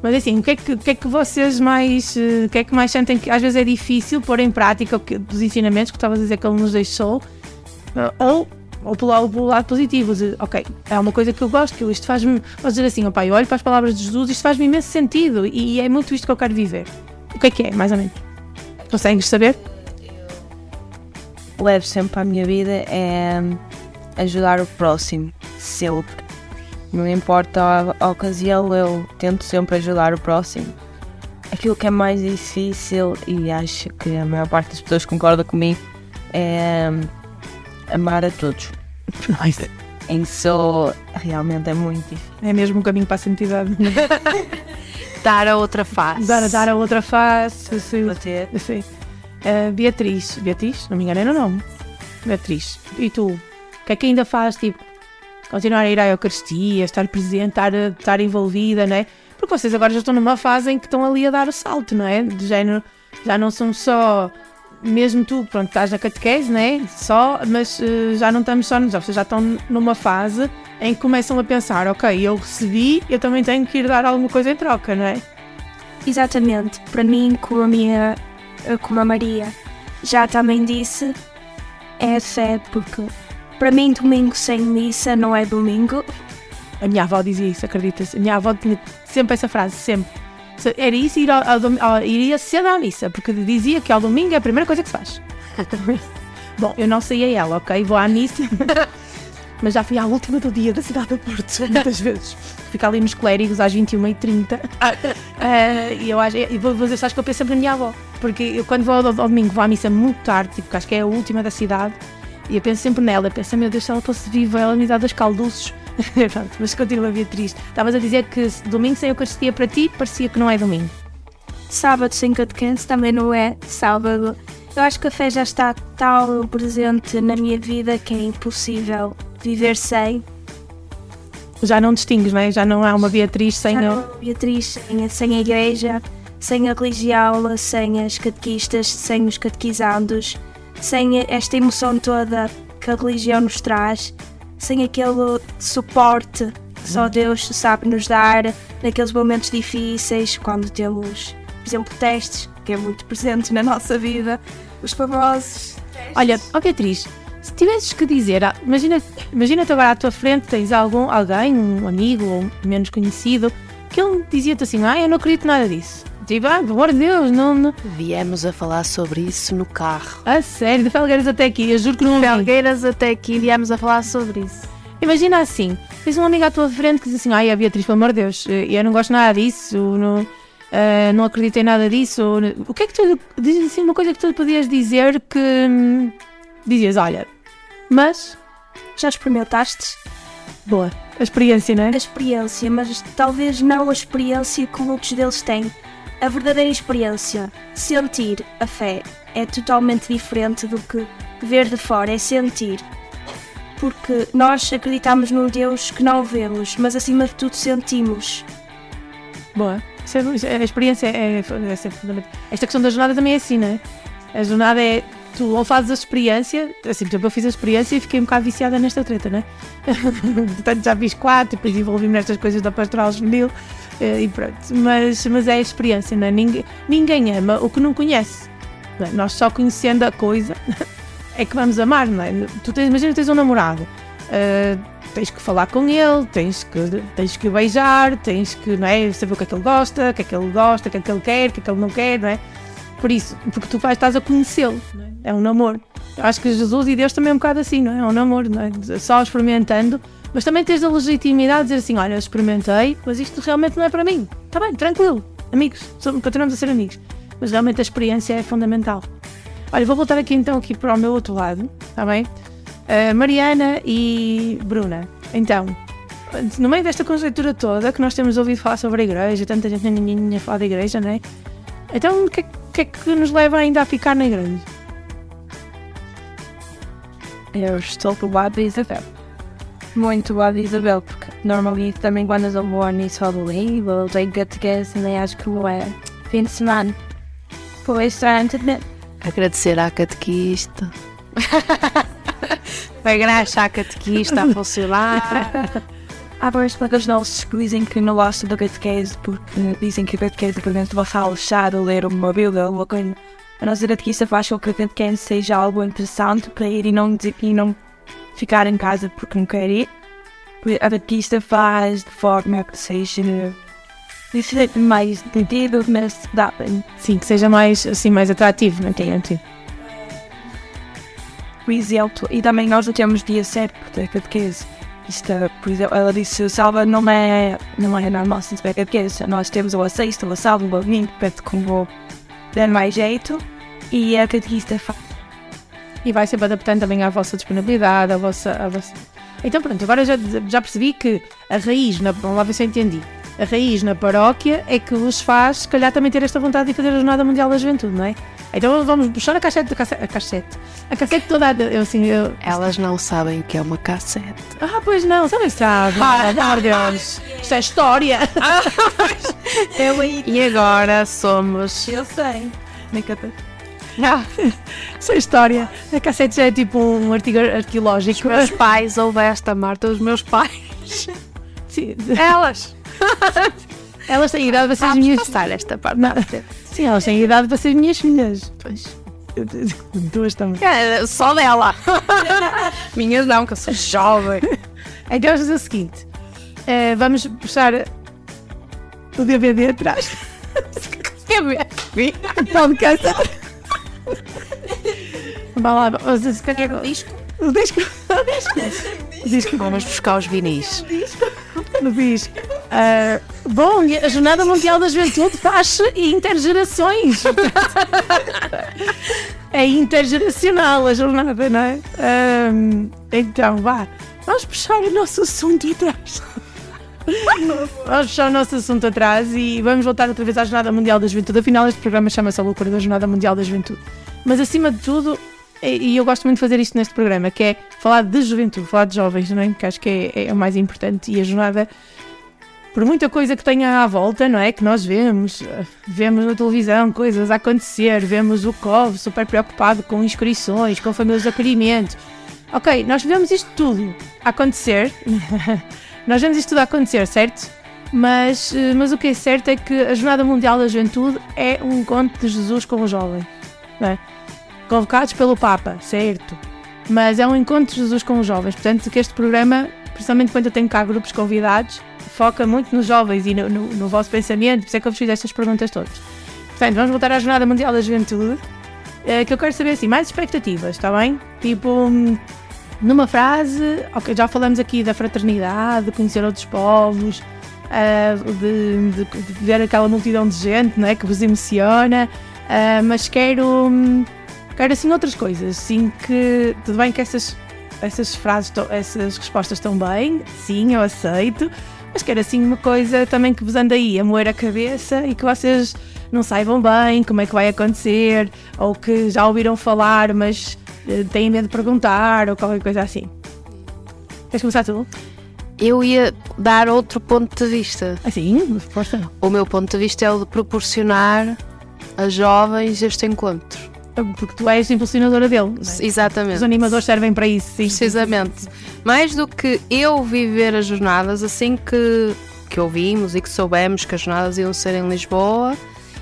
Mas assim, o que, é que, o que é que vocês mais. O que é que mais sentem que às vezes é difícil pôr em prática dos ensinamentos que estavas a dizer que ele nos deixou? Ou, ou pelo, lado, pelo lado positivo, de, ok, é uma coisa que eu gosto, que isto faz-me. Posso dizer assim, opa, eu olho para as palavras de Jesus, isto faz-me imenso sentido e é muito isto que eu quero viver. O que é que é, mais ou menos? Consegues saber? Levo sempre para a minha vida é ajudar o próximo, sempre não importa a, a ocasião, eu tento sempre ajudar o próximo. Aquilo que é mais difícil, e acho que a maior parte das pessoas concorda comigo, é amar a todos. [LAUGHS] Isso realmente é muito difícil. É mesmo um caminho para a santidade. [LAUGHS] dar a outra face. Dar, dar a outra face. Sim. sim. Uh, Beatriz. Beatriz? Não me engano, era o nome. Beatriz. E tu? O que é que ainda faz? Tipo, continuar a ir à Eucaristia, estar presente, estar, estar envolvida, não é? Porque vocês agora já estão numa fase em que estão ali a dar o salto, não é? De género, já não são só, mesmo tu, pronto, estás na catequese, não é? Só, mas uh, já não estamos só nos vocês já estão numa fase em que começam a pensar, ok, eu recebi, eu também tenho que ir dar alguma coisa em troca, não é? Exatamente. Para mim, como a minha, como a Maria já também disse, é fé, porque para mim, domingo sem missa não é domingo. A minha avó dizia isso, acredita-se. A minha avó tinha sempre essa frase, sempre. Era isso, ir ao, ao, ao, iria cedo à missa, porque dizia que ao domingo é a primeira coisa que se faz. [LAUGHS] Bom, eu não sei a ela, ok? Vou à missa, [LAUGHS] mas já fui à última do dia da cidade do Porto, [LAUGHS] muitas vezes. Fico ali nos clérigos às 21h30. uh, eh, e eu acho, e vou dizer, acho que eu penso sempre na minha avó, porque eu quando vou ao, ao domingo vou à missa muito tarde, tipo, acho que é a última da cidade. E eu penso sempre nela, eu penso, meu Deus, se ela fosse viva, ela me dá das calduces. [LAUGHS] Pronto, mas continua Beatriz. Estavas a dizer que domingo sem Eucaristia para ti parecia que não é domingo. Sábado sem catequese também não é sábado. Eu acho que a fé já está tão presente na minha vida que é impossível viver sem. Já não distingues, não é? Já não há uma Beatriz sem já a... Beatriz sem, sem a igreja, sem a religião, sem as catequistas, sem os catequizandos sem esta emoção toda que a religião nos traz, sem aquele suporte que só Deus sabe nos dar naqueles momentos difíceis, quando temos, por exemplo, testes, que é muito presente na nossa vida, os famosos. Testes. Olha, ó Beatriz, se tivesses que dizer, ah, imagina, imagina-te agora à tua frente, tens algum, alguém, um amigo ou menos conhecido, que ele dizia-te assim: Ah, eu não acredito nada disso. Tipo, ah, pelo amor de Deus, não, não. Viemos a falar sobre isso no carro. A sério, de Felgueiras até aqui, eu juro que não Felgueiras até aqui, viemos a falar sobre isso. Imagina assim, tens um amigo à tua frente que diz assim, ai, a Beatriz, pelo amor de Deus, eh, eu não gosto nada disso, não, uh, não acredito em nada disso. O que é que tu, diz assim uma coisa que tu podias dizer que hum, dizias, olha, mas... Já experimentaste? Boa. A experiência, não é? A experiência, mas talvez não a experiência que muitos deles têm. A verdadeira experiência, sentir a fé, é totalmente diferente do que ver de fora, é sentir. Porque nós acreditamos num Deus que não vemos, mas acima de tudo sentimos. Boa. É, a experiência é, é, é fundamental. Esta questão da jornada também é assim, não é? A jornada é tu ou fazes a experiência, assim, por exemplo, eu fiz a experiência e fiquei um bocado viciada nesta treta, né? [LAUGHS] Portanto, já fiz quatro, depois envolvi-me nestas coisas da pastoral juvenil eh, e pronto. Mas, mas é a experiência, não é? Ninguém, ninguém ama o que não conhece. Não é? Nós só conhecendo a coisa [LAUGHS] é que vamos amar, não é? Tu tens, imagina tens um namorado. Uh, tens que falar com ele, tens que, tens que beijar, tens que não é, saber o que é que ele gosta, o que é que ele gosta, o que é que ele quer, o que é que ele não quer, não é? Por isso, porque tu vais, estás a conhecê-lo, é? É um namoro. Eu acho que Jesus e Deus também é um bocado assim, não é? É um namoro, não é? Só experimentando, mas também tens a legitimidade de dizer assim: olha, experimentei, mas isto realmente não é para mim. Está bem, tranquilo, amigos, continuamos a ser amigos. Mas realmente a experiência é fundamental. Olha, vou voltar aqui então aqui para o meu outro lado, está bem? Uh, Mariana e Bruna. Então, no meio desta conjectura toda que nós temos ouvido falar sobre a igreja, tanta gente nem falar da igreja, não é? Então, o que, que, é que nos leva ainda a ficar na igreja? Eu estou com o lado da Isabel. Muito lado da Isabel, porque normalmente também quando eu vou nisso ao livro, tenho e acho que não é fim de semana. Foi estranho também. Agradecer à catequista. [LAUGHS] Vai graxar a catequista a funcionar. Há vários colegas nossos que dizem que não gostam da catequese porque dizem que a catequese por dentro vai relaxar ou ler uma bíblia ou uma coisa. A nossa catequista faz com que a catequese seja algo interessante para ir e não, e não ficar em casa porque não quer ir. A catequista faz de forma que seja mais entendido, mas dá Sim, que seja mais, assim, mais atrativo, não é? Sim. Por exemplo, e também nós não temos dia certo para a catequese isto, por exemplo, ela disse salva não é, não é normal se tiver catequese. Nós temos o a sexta, o a sábado, o domingo, depende como der mais jeito. E a catequista faz. E vai sempre adaptando também à vossa disponibilidade, à vossa. À vossa... Então pronto, agora já, já percebi que a raiz, na, lá ver se eu entendi. A raiz na paróquia é que vos faz, se calhar, também ter esta vontade de fazer a Jornada Mundial da Juventude, não é? Então vamos puxar a cassete, a cassete, a cassete, a cassete toda, eu assim, eu... Elas não sabem o que é uma cassete. Ah, pois não, sabem sabe. Ah, meu Deus, isto é história. [LAUGHS] eu E agora somos... Eu sei. Não, [LAUGHS] isso é história. A cassete já é tipo um artigo arqueológico. Os meus pais ouvem esta, Marta, os meus pais. [LAUGHS] Sim. Elas. Elas têm idade para ser as minhas. passar esta parte. Não. Sim, elas têm idade para ser minhas filhas. Pois. Duas também. É, só dela. Minhas não, que eu sou jovem. Então vamos fazer o seguinte: uh, vamos puxar o DVD atrás. Podcast. Vá lá, vocês querem o disco? O disco. O disco. Disco. Vamos buscar os vinis. No disco. Uh, bom, a Jornada Mundial da Juventude faz intergerações. [LAUGHS] é intergeracional a jornada, não é? Um, então, vá. Vamos puxar o nosso assunto atrás. vamos puxar o nosso assunto atrás e vamos voltar outra vez à Jornada Mundial da Juventude. Afinal, este programa chama-se A Loucura da Jornada Mundial da Juventude. Mas, acima de tudo, e eu gosto muito de fazer isto neste programa, que é falar de juventude, falar de jovens, não é? Que acho que é, é o mais importante e a jornada por muita coisa que tenha à volta, não é? Que nós vemos, vemos na televisão coisas a acontecer, vemos o COV super preocupado com inscrições, com famílias de acolhimento. Ok, nós vemos isto tudo a acontecer, [LAUGHS] nós vemos isto tudo a acontecer, certo? Mas, mas o que é certo é que a Jornada Mundial da Juventude é um encontro de Jesus com os jovens, não é? Convocados pelo Papa, certo? Mas é um encontro de Jesus com os jovens, portanto que este programa, principalmente quando eu tenho cá grupos convidados, foca muito nos jovens e no, no, no, vosso pensamento, por isso é que eu vos fiz estas perguntas todas. Portanto, vamos voltar à Jornada Mundial da Juventude. Uh, que eu quero saber assim, mais expectativas, está bem? Tipo, hum, numa frase, ok, já falamos aqui da fraternidade, de conhecer outros povos, uh, de, de, de, ver aquela multidão de gente né, que vos emociona, uh, mas quero, quero assim outras coisas, assim que tudo bem que essas, essas frases, essas respostas estão bem, sim, eu aceito, mas quero assim uma coisa também que vos anda aí a moer a cabeça e que vocês não saibam bem como é que vai acontecer, ou que já ouviram falar, mas uh, têm medo de perguntar, ou qualquer coisa assim. Queres começar tu? Eu ia dar outro ponto de vista. Assim, força. O meu ponto de vista é o de proporcionar a jovens este encontro. Porque tu és impulsionadora dele. É? Exatamente. Os animadores servem para isso, sim. Precisamente. Mais do que eu viver as jornadas, assim que, que ouvimos e que soubemos que as jornadas iam ser em Lisboa,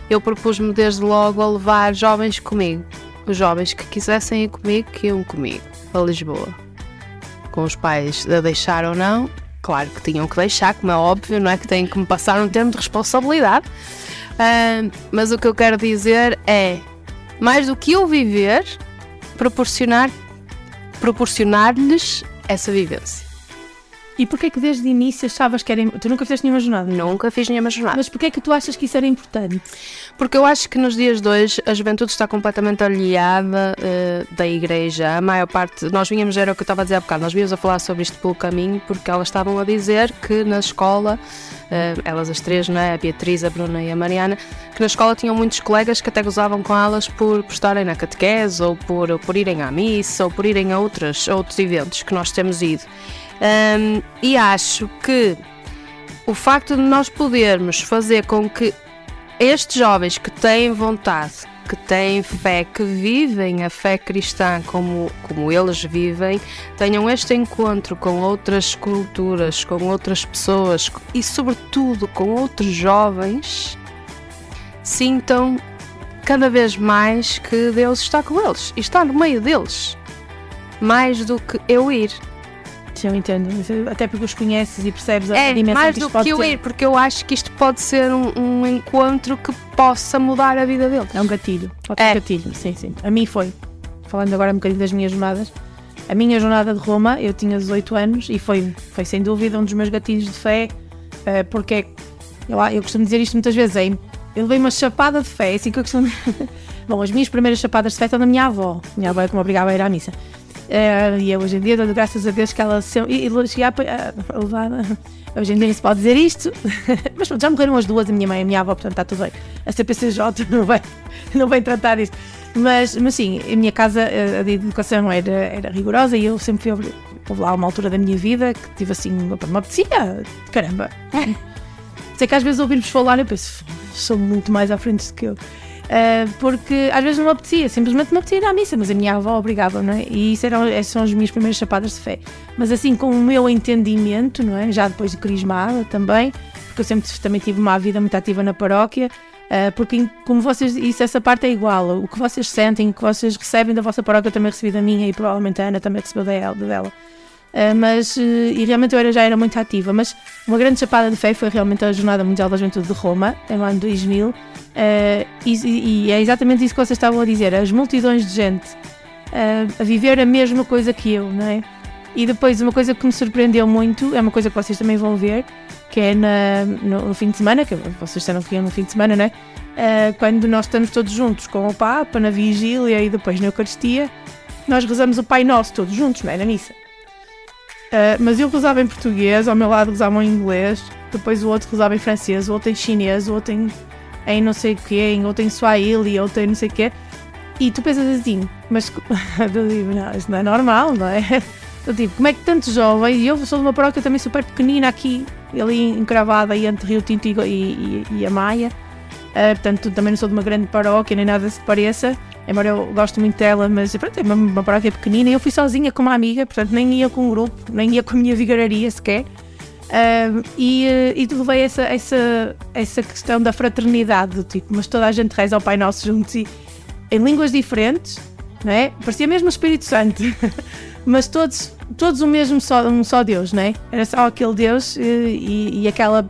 eu propus-me desde logo a levar jovens comigo. Os jovens que quisessem ir comigo, que iam comigo a Lisboa. Com os pais a deixar ou não, claro que tinham que deixar, como é óbvio, não é que têm que me passar um termo de responsabilidade. Uh, mas o que eu quero dizer é mais do que eu viver, proporcionar proporcionar-lhes essa vivência. E porquê que desde o início achavas que era. Tu nunca fizeste nenhuma jornada? Nunca fiz nenhuma jornada. Mas porquê que tu achas que isso era importante? Porque eu acho que nos dias de hoje a juventude está completamente aliada uh, da igreja. A maior parte. Nós vínhamos, era o que eu estava a dizer há bocado, nós vínhamos a falar sobre isto pelo caminho porque elas estavam a dizer que na escola, uh, elas as três, não é? A Beatriz, a Bruna e a Mariana, que na escola tinham muitos colegas que até gozavam com elas por, por estarem na catequese ou por, por irem à missa ou por irem a outros, a outros eventos que nós temos ido. Um, e acho que o facto de nós podermos fazer com que estes jovens que têm vontade, que têm fé, que vivem a fé cristã como, como eles vivem, tenham este encontro com outras culturas, com outras pessoas e, sobretudo, com outros jovens, sintam cada vez mais que Deus está com eles e está no meio deles, mais do que eu ir. Eu entendo. Até porque os conheces e percebes a é, dimensão mais que do isto pode que eu ter. ir, porque eu acho que isto pode ser um, um encontro que possa mudar a vida dele. É um gatilho. Pode ser É. gatilho, sim, sim. A mim foi. Falando agora um bocadinho das minhas jornadas. A minha jornada de Roma, eu tinha 18 anos e foi, foi sem dúvida um dos meus gatilhos de fé, eh, porque eu, eu costumo dizer isto muitas vezes, é, eu levei uma chapada de fé, é assim que eu costumo. [LAUGHS] Bom, as minhas primeiras chapadas de fé estão da minha avó. Minha avó é que me obrigava a ir à missa. Eh, e hoje em dia dou graças a Deus que ela sempre. E, e cheguei a, levar. Hoje em dia não se pode dizer isto, [LAUGHS] mas pronto, já morreram as duas, a minha mãe e a minha avó, portanto está tudo bem. A CPCJ [LAUGHS] não vai, não vai tratar disso. Mas, mas sim, a minha casa, a, a educação era, era rigorosa e eu sempre fui. Houve lá uma altura da minha vida que tive assim, opa, me apetecia, caramba. [LAUGHS] Sei que às vezes ouvir-vos falar eu penso, sou muito mais à frente do que eu. Uh, porque às vezes não me apetecia, simplesmente me apetecia ir à missa, mas a minha avó obrigava, não é? E isso eram, essas são as minhas primeiras chapadas de fé. Mas assim, com o meu entendimento, não é? Já depois de crismada também, porque eu sempre também tive uma vida muito ativa na paróquia, uh, porque como vocês, isso, essa parte é igual, o que vocês sentem, o que vocês recebem da vossa paróquia, eu também recebi da minha e provavelmente a Ana também recebeu dela. dela. Uh, mas, uh, e realmente eu era, já era muito ativa, mas uma grande chapada de fé foi realmente a Jornada Mundial da Juventude de Roma, em ano 2000, uh, e, e é exatamente isso que vocês estavam a dizer, as multidões de gente a viver a mesma coisa que eu, não é? E depois uma coisa que me surpreendeu muito, é uma coisa que vocês também vão ver, que é na, no, no fim de semana, que vocês que iam no fim de semana, não é? Uh, quando nós estamos todos juntos com o Papa, na vigília e depois na Eucaristia, nós rezamos o Pai Nosso todos juntos, não é? Na missa. Uh, mas eu rezava em português, ao meu lado rezavam em inglês, depois o outro rezava em francês, o outro em chinês, o outro em, em não sei o quê, em outro em Swahili, outro em não sei o quê. E tu pensas assim, mas [LAUGHS] eu digo, não, isso não é normal, não é? [LAUGHS] Eu digo, como é que tantos jovens, e eu sou de uma paróquia também super pequenina aqui, ali encravada aí entre Rio Tinto e, e, e a Maia, Uh, portanto, também não sou de uma grande paróquia, nem nada se pareça, embora eu goste muito dela, mas pronto, é uma, uma paróquia pequenina. Eu fui sozinha com uma amiga, portanto, nem ia com um grupo, nem ia com a minha vigararia sequer. Uh, e, uh, e levei essa, essa, essa questão da fraternidade, do tipo, mas toda a gente reza ao Pai Nosso juntos e em línguas diferentes, não é? Parecia mesmo o Espírito Santo, [LAUGHS] mas todos, todos o mesmo só, um só Deus, não é? Era só aquele Deus e, e, e aquela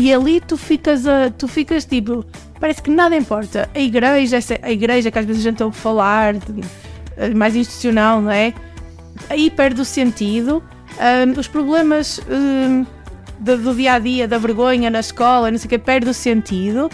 e ali tu ficas, a, tu ficas tipo, parece que nada importa. A igreja, a igreja que às vezes a gente ouve falar, mais institucional, não é? Aí perde o sentido. Um, os problemas um, do, do, dia a dia, da vergonha na escola, não sei o que, perde o sentido.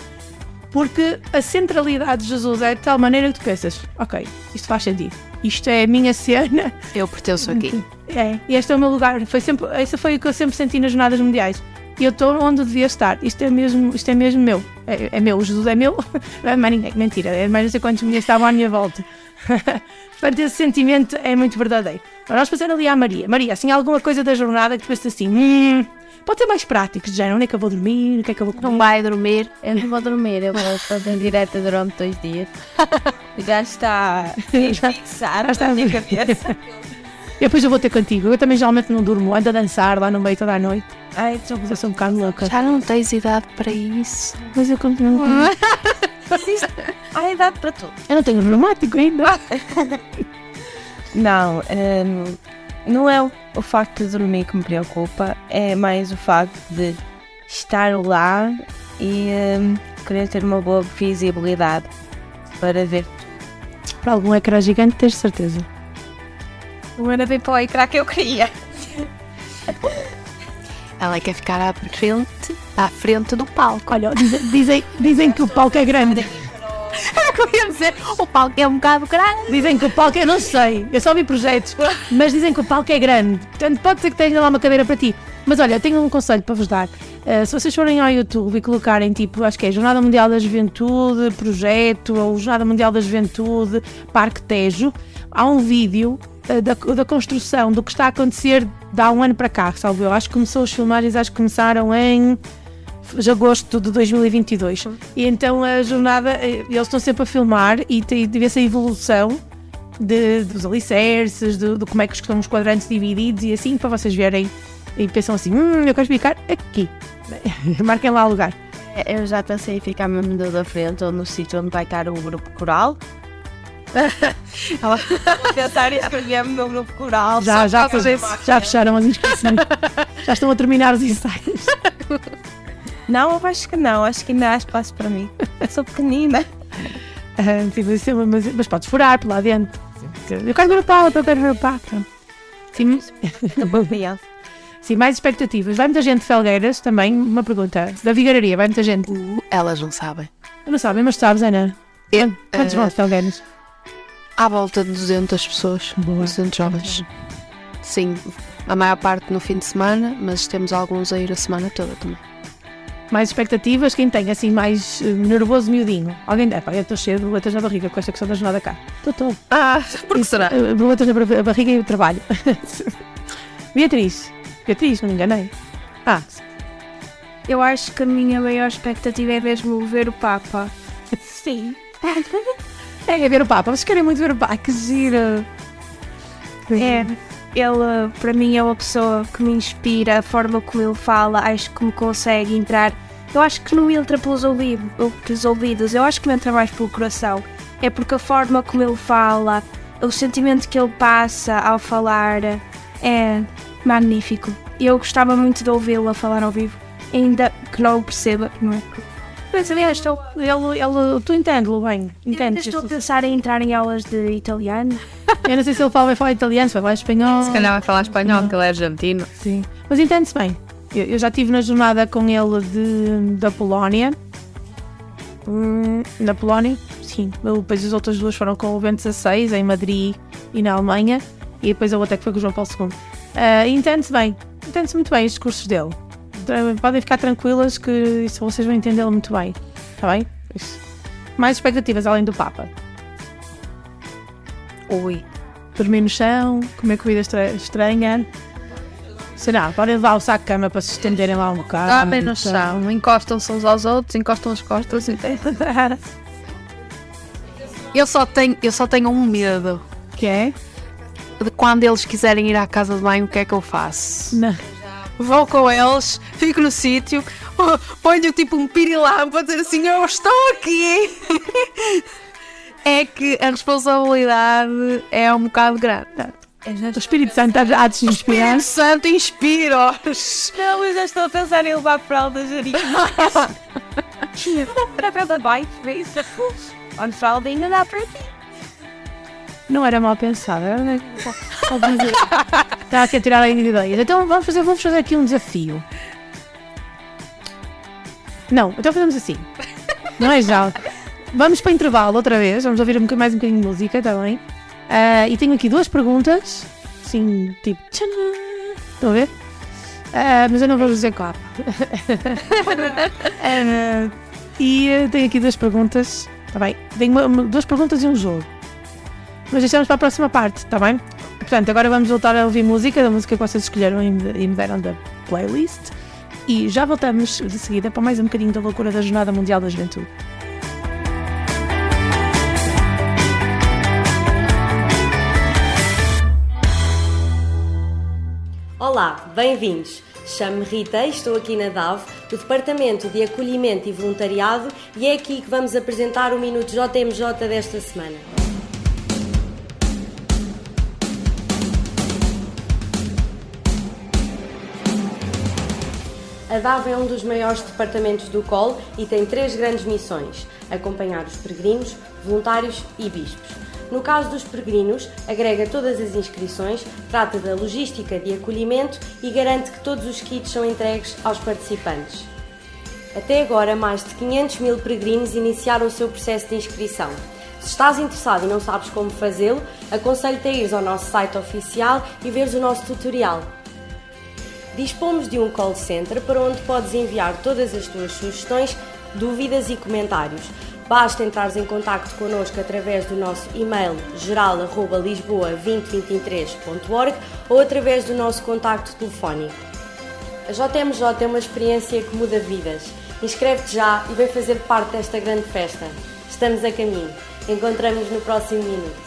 Porque a centralidade de Jesus é de tal maneira que tu pensas: ok, isto faz sentido, isto é a minha cena. Eu pertenço aqui. [LAUGHS] É, e este é o meu lugar. Foi sempre, esse foi o que eu sempre senti nas jornadas mundiais. E eu estou onde devia estar. Isto é mesmo, isto é mesmo meu. É, é meu, Jesus é meu. [LAUGHS] Não é mais ninguém. Mentira, é mais não sei quantos mulheres estavam à minha volta. [LAUGHS] Portanto, esse sentimento é muito verdadeiro. Mas vamos fazer ali à Maria. Maria, assim, alguma coisa da jornada que tu assim, hum, pode ser mais prático, já onde é que eu vou dormir, o que é que eu vou comer? Não vai dormir. Eu não vou dormir, eu vou [LAUGHS] fazer direta durante dois dias. Já está fixado está na minha cabeça. E depois eu vou ter contigo. Eu também geralmente não durmo, ando a dançar lá no meio toda a noite. Ai, eu sou um bocado louca. Já não tens idade para isso. Mas eu continuo. [LAUGHS] Há idade para tudo. Eu não tenho reumático ainda. [LAUGHS] não, um, não é o, o facto de dormir que me preocupa, é mais o facto de estar lá e um, querer ter uma boa visibilidade para ver. Para algum ecrã gigante, tens certeza? Não era bem para o ecrã que eu queria. Ela quer ficar à frente, à frente do palco. Olha, dizem, dizem que o palco é grande. Era [LAUGHS] o que eu ia dizer. O palco é um bocado grande. Dizem que o palco, eu não sei, eu só vi projetos, mas dizem que o palco é grande. Portanto, pode ser que tenha lá uma cadeira para ti. Mas olha, eu tenho um conselho para vos dar. Uh, se vocês forem ao YouTube e colocarem tipo, acho que é Jornada Mundial da Juventude, Projeto, ou Jornada Mundial da Juventude, Parque Tejo, há um vídeo da, da construção, do que está a acontecer de há um ano para cá, salvo eu. Acho que começou os filmagens, acho que começaram em de agosto de 2022. E então a jornada, eh, eles estão sempre a filmar e teve essa evolução de, dos alicerces, de, de, como é que estão os quadrantes divididos e assim, para vocês verem e pensam assim: hum, eu quero ficar aqui. [LAUGHS] Marquem lá o lugar. Eu já pensei em ficar mesmo da frente ou no sítio onde vai estar o grupo coral. Ela... Vou [LAUGHS] pensar em escrever-me no grupo coral. Já, já, já fecharam as inscrições. já estão a terminar os ensaios. Não, eu acho que não. Acho que ainda há espaço para mim. Eu sou pequenina. Uh, sim, mas, mas, mas podes furar por lá dentro. Eu quero ver o pau, [LAUGHS] eu quero ver o pau. Sim. Sim, mais expectativas. Vai muita gente de Felgueiras também. Uma pergunta. Da Vigararia, vai muita gente. Uh, elas não sabem. Não sabem, mas sabes, Ana? Eu? Quantos uh, vão de Felgueiras? À volta de 200 pessoas. Boa. 200 jovens. Sim, a maior parte no fim de semana, mas temos alguns a ir a semana toda também mais expectativas, quem tem assim mais uh, nervoso miudinho. Alguém deve, eu estou cheio de borboletas na barriga com esta questão da jornada cá. Estou, estou. Ah, porque Isso, será? Uh, borboletas na barriga e o trabalho. [LAUGHS] Beatriz, Beatriz, não me enganei. Ah. Eu acho que a minha maior expectativa é mesmo ver o Papa. [LAUGHS] Sim. [LAUGHS] é, é ver o Papa. Vocês querem muito ver o Papa? Que giro. É ele para mim é uma pessoa que me inspira, a forma como ele fala, acho que me consegue entrar. Eu acho que não entra pelos ouvidos, eu acho que me entra mais pelo coração. É porque a forma como ele fala, o sentimento que ele passa ao falar é magnífico. Eu gostava muito de ouvi-lo a falar ao vivo, ainda que não o perceba, não é? Mas aliás, estou, ele, ele, tu entendes-lo bem? Entendes? Estou a pensar em entrar em aulas de italiano. [LAUGHS] Eu não sei se ele fala, vai falar italiano, se vai falar espanhol. Se calhar vai falar espanhol, porque ele é argentino. Sim. Mas entende-se bem. Eu, eu, já estive na jornada com ele de, da Polónia. Hum, na Polónia, sim. Depois as outras duas foram com o Bento 16, em Madrid e na Alemanha. E depois a outra que foi com o João Paulo II. Uh, entende-se bem. Entende-se muito bem os discursos dele podem ficar tranquilas que isso vocês vão entendê-lo muito bem. Está bem? Isso. Mais expectativas além do Papa. Oi. Dormir no chão, comer comida estranha. Será? Podem levar o saco de cama para se estenderem lá um bocado. Ah, bem no chão. Encostam-se uns aos outros, encostam as costas. E... eu, só tenho, eu só tenho um medo. Que é? De quando eles quiserem ir à casa de banho, o que é que eu faço? Não vou com eles, fico no sítio, ponho tipo um pirilampo para dizer assim: Eu estou aqui. é que a responsabilidade é um bocado grande. O Espírito Santo há de se inspirar. O Espírito Santo inspira-os. Não, eu já estou a pensar em levar para [LAUGHS] a da Papel da bike, vê-se Onde fraldinha dá para ti. Não era mal pensado, era. Está aqui a tirar aí ideias. Então vamos fazer, vamos fazer aqui um desafio. Não, então fazemos assim. Não é já. Vamos para intervalo outra vez. Vamos ouvir um, mais um bocadinho de música também. Uh, e tenho aqui duas perguntas. Assim, tipo. Tchanã. Estão a ver? Uh, mas eu não vou dizer qual. uh, [LAUGHS] e tenho aqui duas perguntas. Está bem? Tenho uma, duas perguntas e um jogo. Mas deixamos para a próxima parte, está bem? Portanto, agora vamos voltar a ouvir música, da música que vocês escolheram e me deram da playlist. E já voltamos de seguida para mais um bocadinho da loucura da Jornada Mundial da Juventude. Olá, bem-vindos. Chamo-me Rita e estou aqui na DAV, do Departamento de Acolhimento e Voluntariado, e é aqui que vamos apresentar o Minuto JMJ desta semana. A DAV é um dos maiores departamentos do COL e tem três grandes missões: acompanhar os peregrinos, voluntários e bispos. No caso dos peregrinos, agrega todas as inscrições, trata da logística de acolhimento e garante que todos os kits são entregues aos participantes. Até agora, mais de 500 mil peregrinos iniciaram o seu processo de inscrição. Se estás interessado e não sabes como fazê-lo, aconselho-te a ir ao nosso site oficial e veres o nosso tutorial. Dispomos de um call center para onde podes enviar todas as tuas sugestões, dúvidas e comentários. Basta entrares em contato connosco através do nosso e-mail geral.lisboa2023.org ou através do nosso contacto telefónico. A JMJ é uma experiência que muda vidas. Inscreve-te já e vem fazer parte desta grande festa. Estamos a caminho. Encontramos no próximo minuto.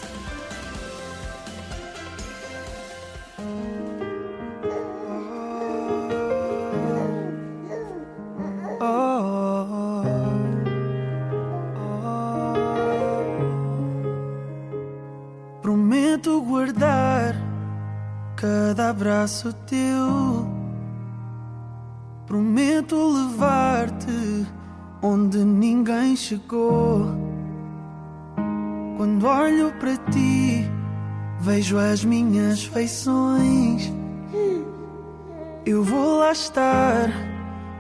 Abraço teu. Prometo levar-te onde ninguém chegou. Quando olho para ti, vejo as minhas feições. Eu vou lá estar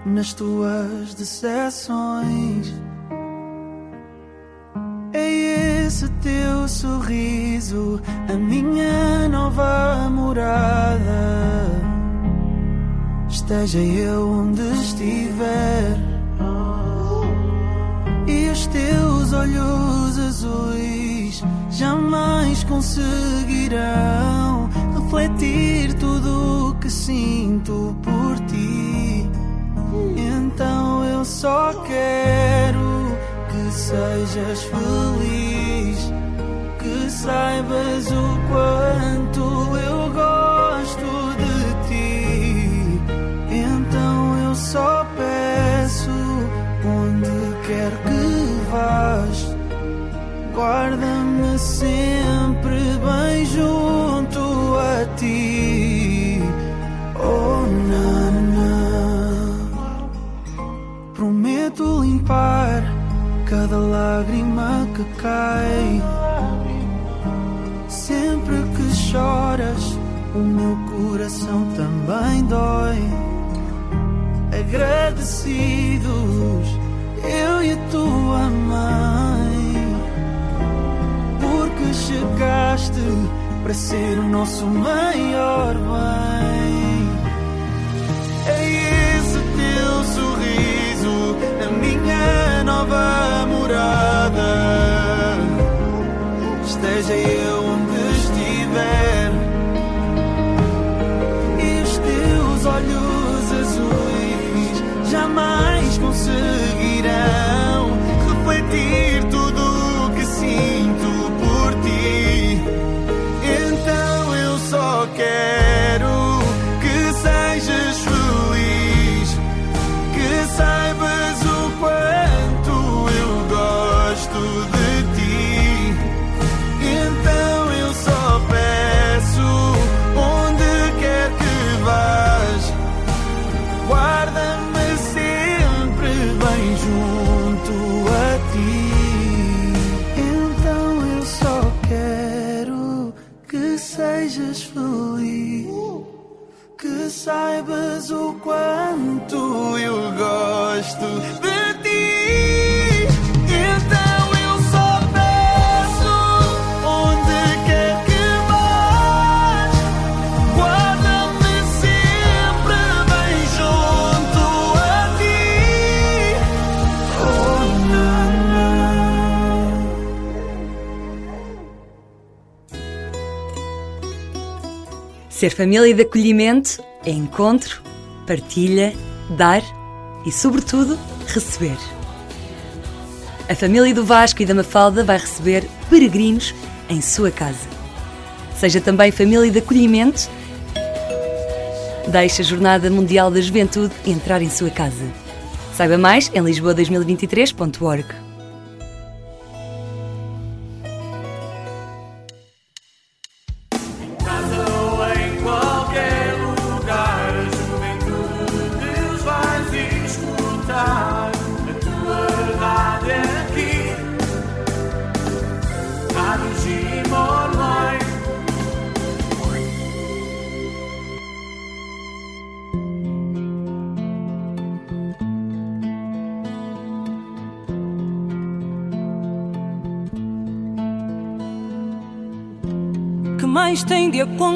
nas tuas decepções. Esse teu sorriso, a minha nova morada. Esteja eu onde estiver, e os teus olhos azuis jamais conseguirão refletir tudo o que sinto por ti. Então eu só quero que sejas feliz, saibas o quanto eu gosto de ti. Então eu só peço, onde quer que vás, guarda-me sempre bem junto a ti. Oh, Nana, prometo limpar cada lágrima que cai. Sempre que choras, o meu coração também dói. Agradecidos, eu e tua mãe, porque chegaste para ser o nosso maior bem. É esse teu sorriso, a minha nova morada. Esteja eu Ser família de acolhimento é encontro, partilha, dar e, sobretudo, receber. A família do Vasco e da Mafalda vai receber peregrinos em sua casa. Seja também família de acolhimento. Deixe a Jornada Mundial da Juventude entrar em sua casa. Saiba mais em lisboa2023.org.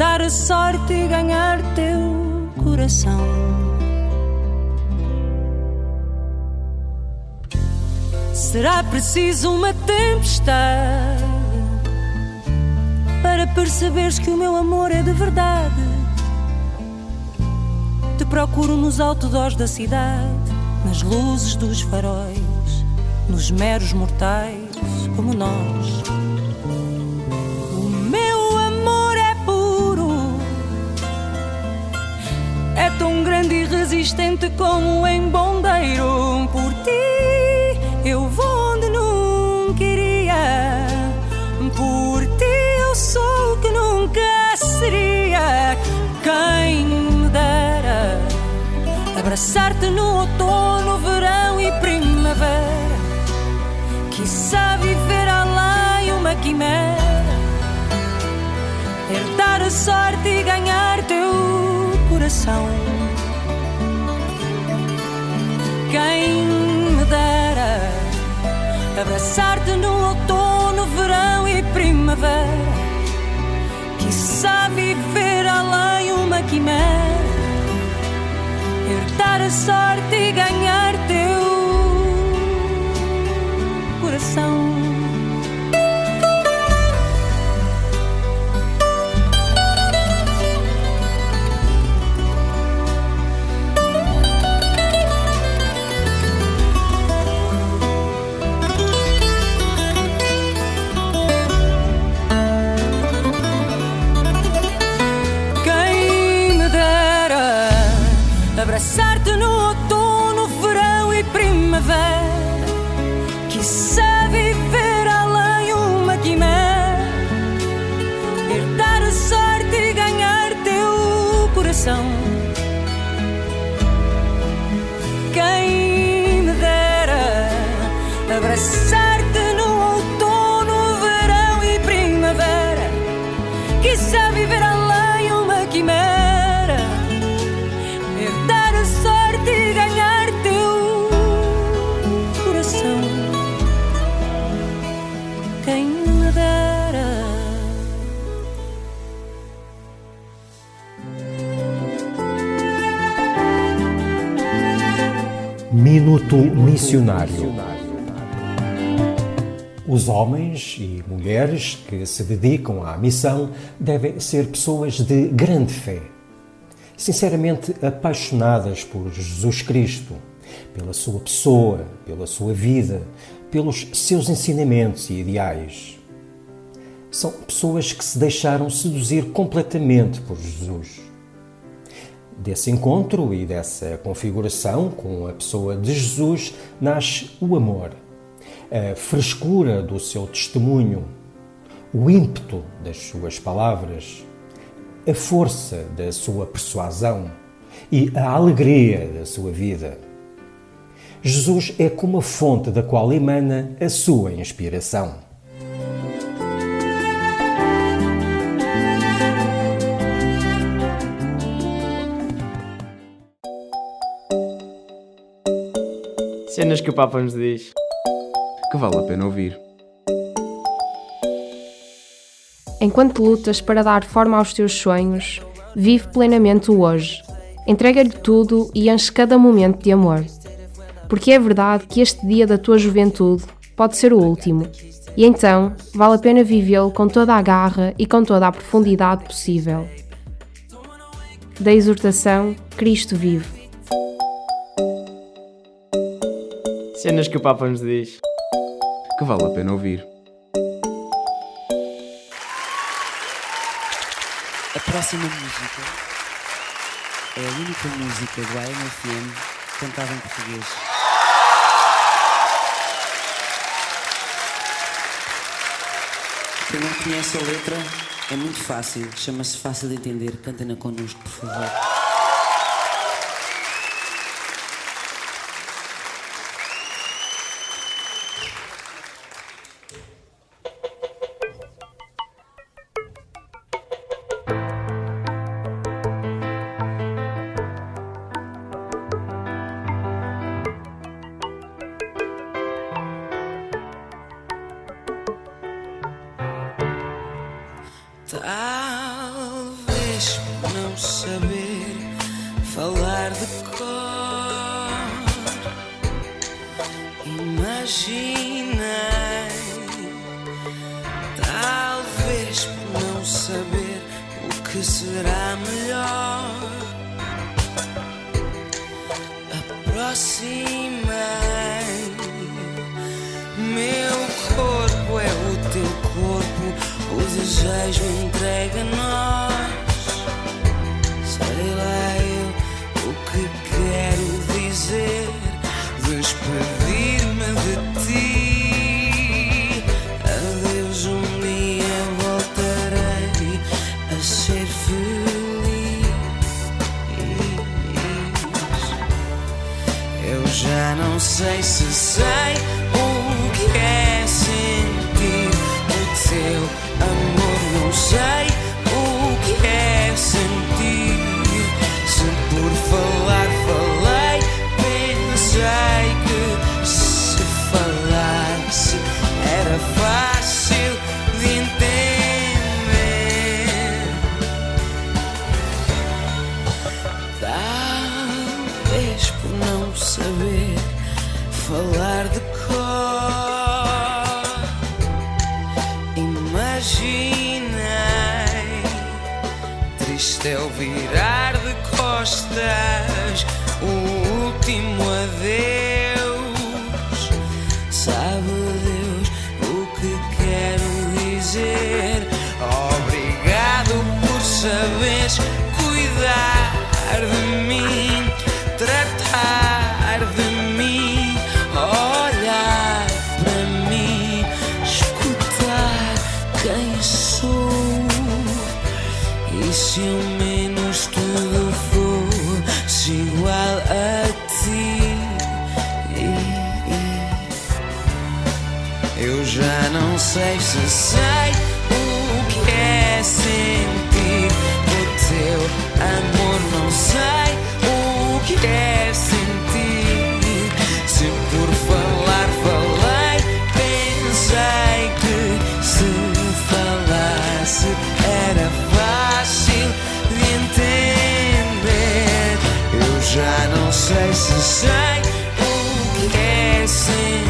Herdar a sorte e ganhar teu coração Será preciso uma tempestade Para perceberes que o meu amor é de verdade Te procuro nos outdoors da cidade Nas luzes dos faróis Nos meros mortais como nós. Resistente como em bondeiro. Por ti eu vou onde nunca iria, por ti eu sou o que nunca seria. Quem me dera abraçar-te no outono, verão e primavera. Quiçá viver além uma quimera Herdar a sorte e ganhar teu coração Quem me dera Abraçar-te no outono, verão e primavera Quiçá viver além uma quimera Herdar a sorte e ganhar teu coração. Minuto Missionário. Os homens e mulheres que se dedicam à missão devem ser pessoas de grande fé, sinceramente apaixonadas por Jesus Cristo, pela sua pessoa, pela sua vida, pelos seus ensinamentos e ideais. São pessoas que se deixaram seduzir completamente por Jesus. Desse encontro e dessa configuração com a pessoa de Jesus nasce o amor, a frescura do seu testemunho, o ímpeto das suas palavras, a força da sua persuasão e a alegria da sua vida. Jesus é como a fonte da qual emana a sua inspiração. Cenas que o Papa nos diz. Que vale a pena ouvir. Enquanto lutas para dar forma aos teus sonhos, vive plenamente o hoje. Entrega-lhe tudo e enche cada momento de amor. Porque é verdade que este dia da tua juventude pode ser o último, e então vale a pena vivê-lo com toda a garra e com toda a profundidade possível. Da exortação, Cristo vive. Cenas que o Papa nos diz. Que vale a pena ouvir. A próxima música é a única música do AMFM cantada em português. Quem não conhece a letra é muito fácil, chama-se Fácil de Entender. Cantem-na connosco, por favor. Imaginei. Talvez por não saber o que será melhor, aproximei. Meu corpo é o teu corpo. O desejo entrega a. já é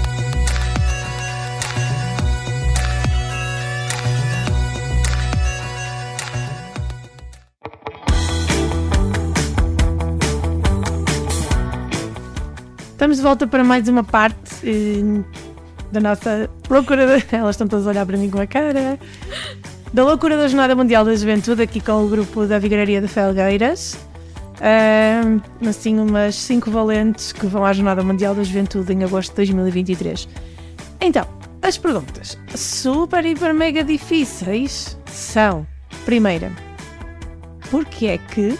Estamos de volta para mais uma parte eh, da nossa loucura. De... [LAUGHS] Elas estão todas a olhar para mim com a cara. Da loucura da Jornada Mundial da Juventude, aqui com o grupo da Vigararia de Felgueiras. Ahm, assim, umas cinco valentes que vão à Jornada Mundial da Juventude em agosto de 2023. Então, as perguntas super, hiper, mega difíceis são: primeira, porquê é que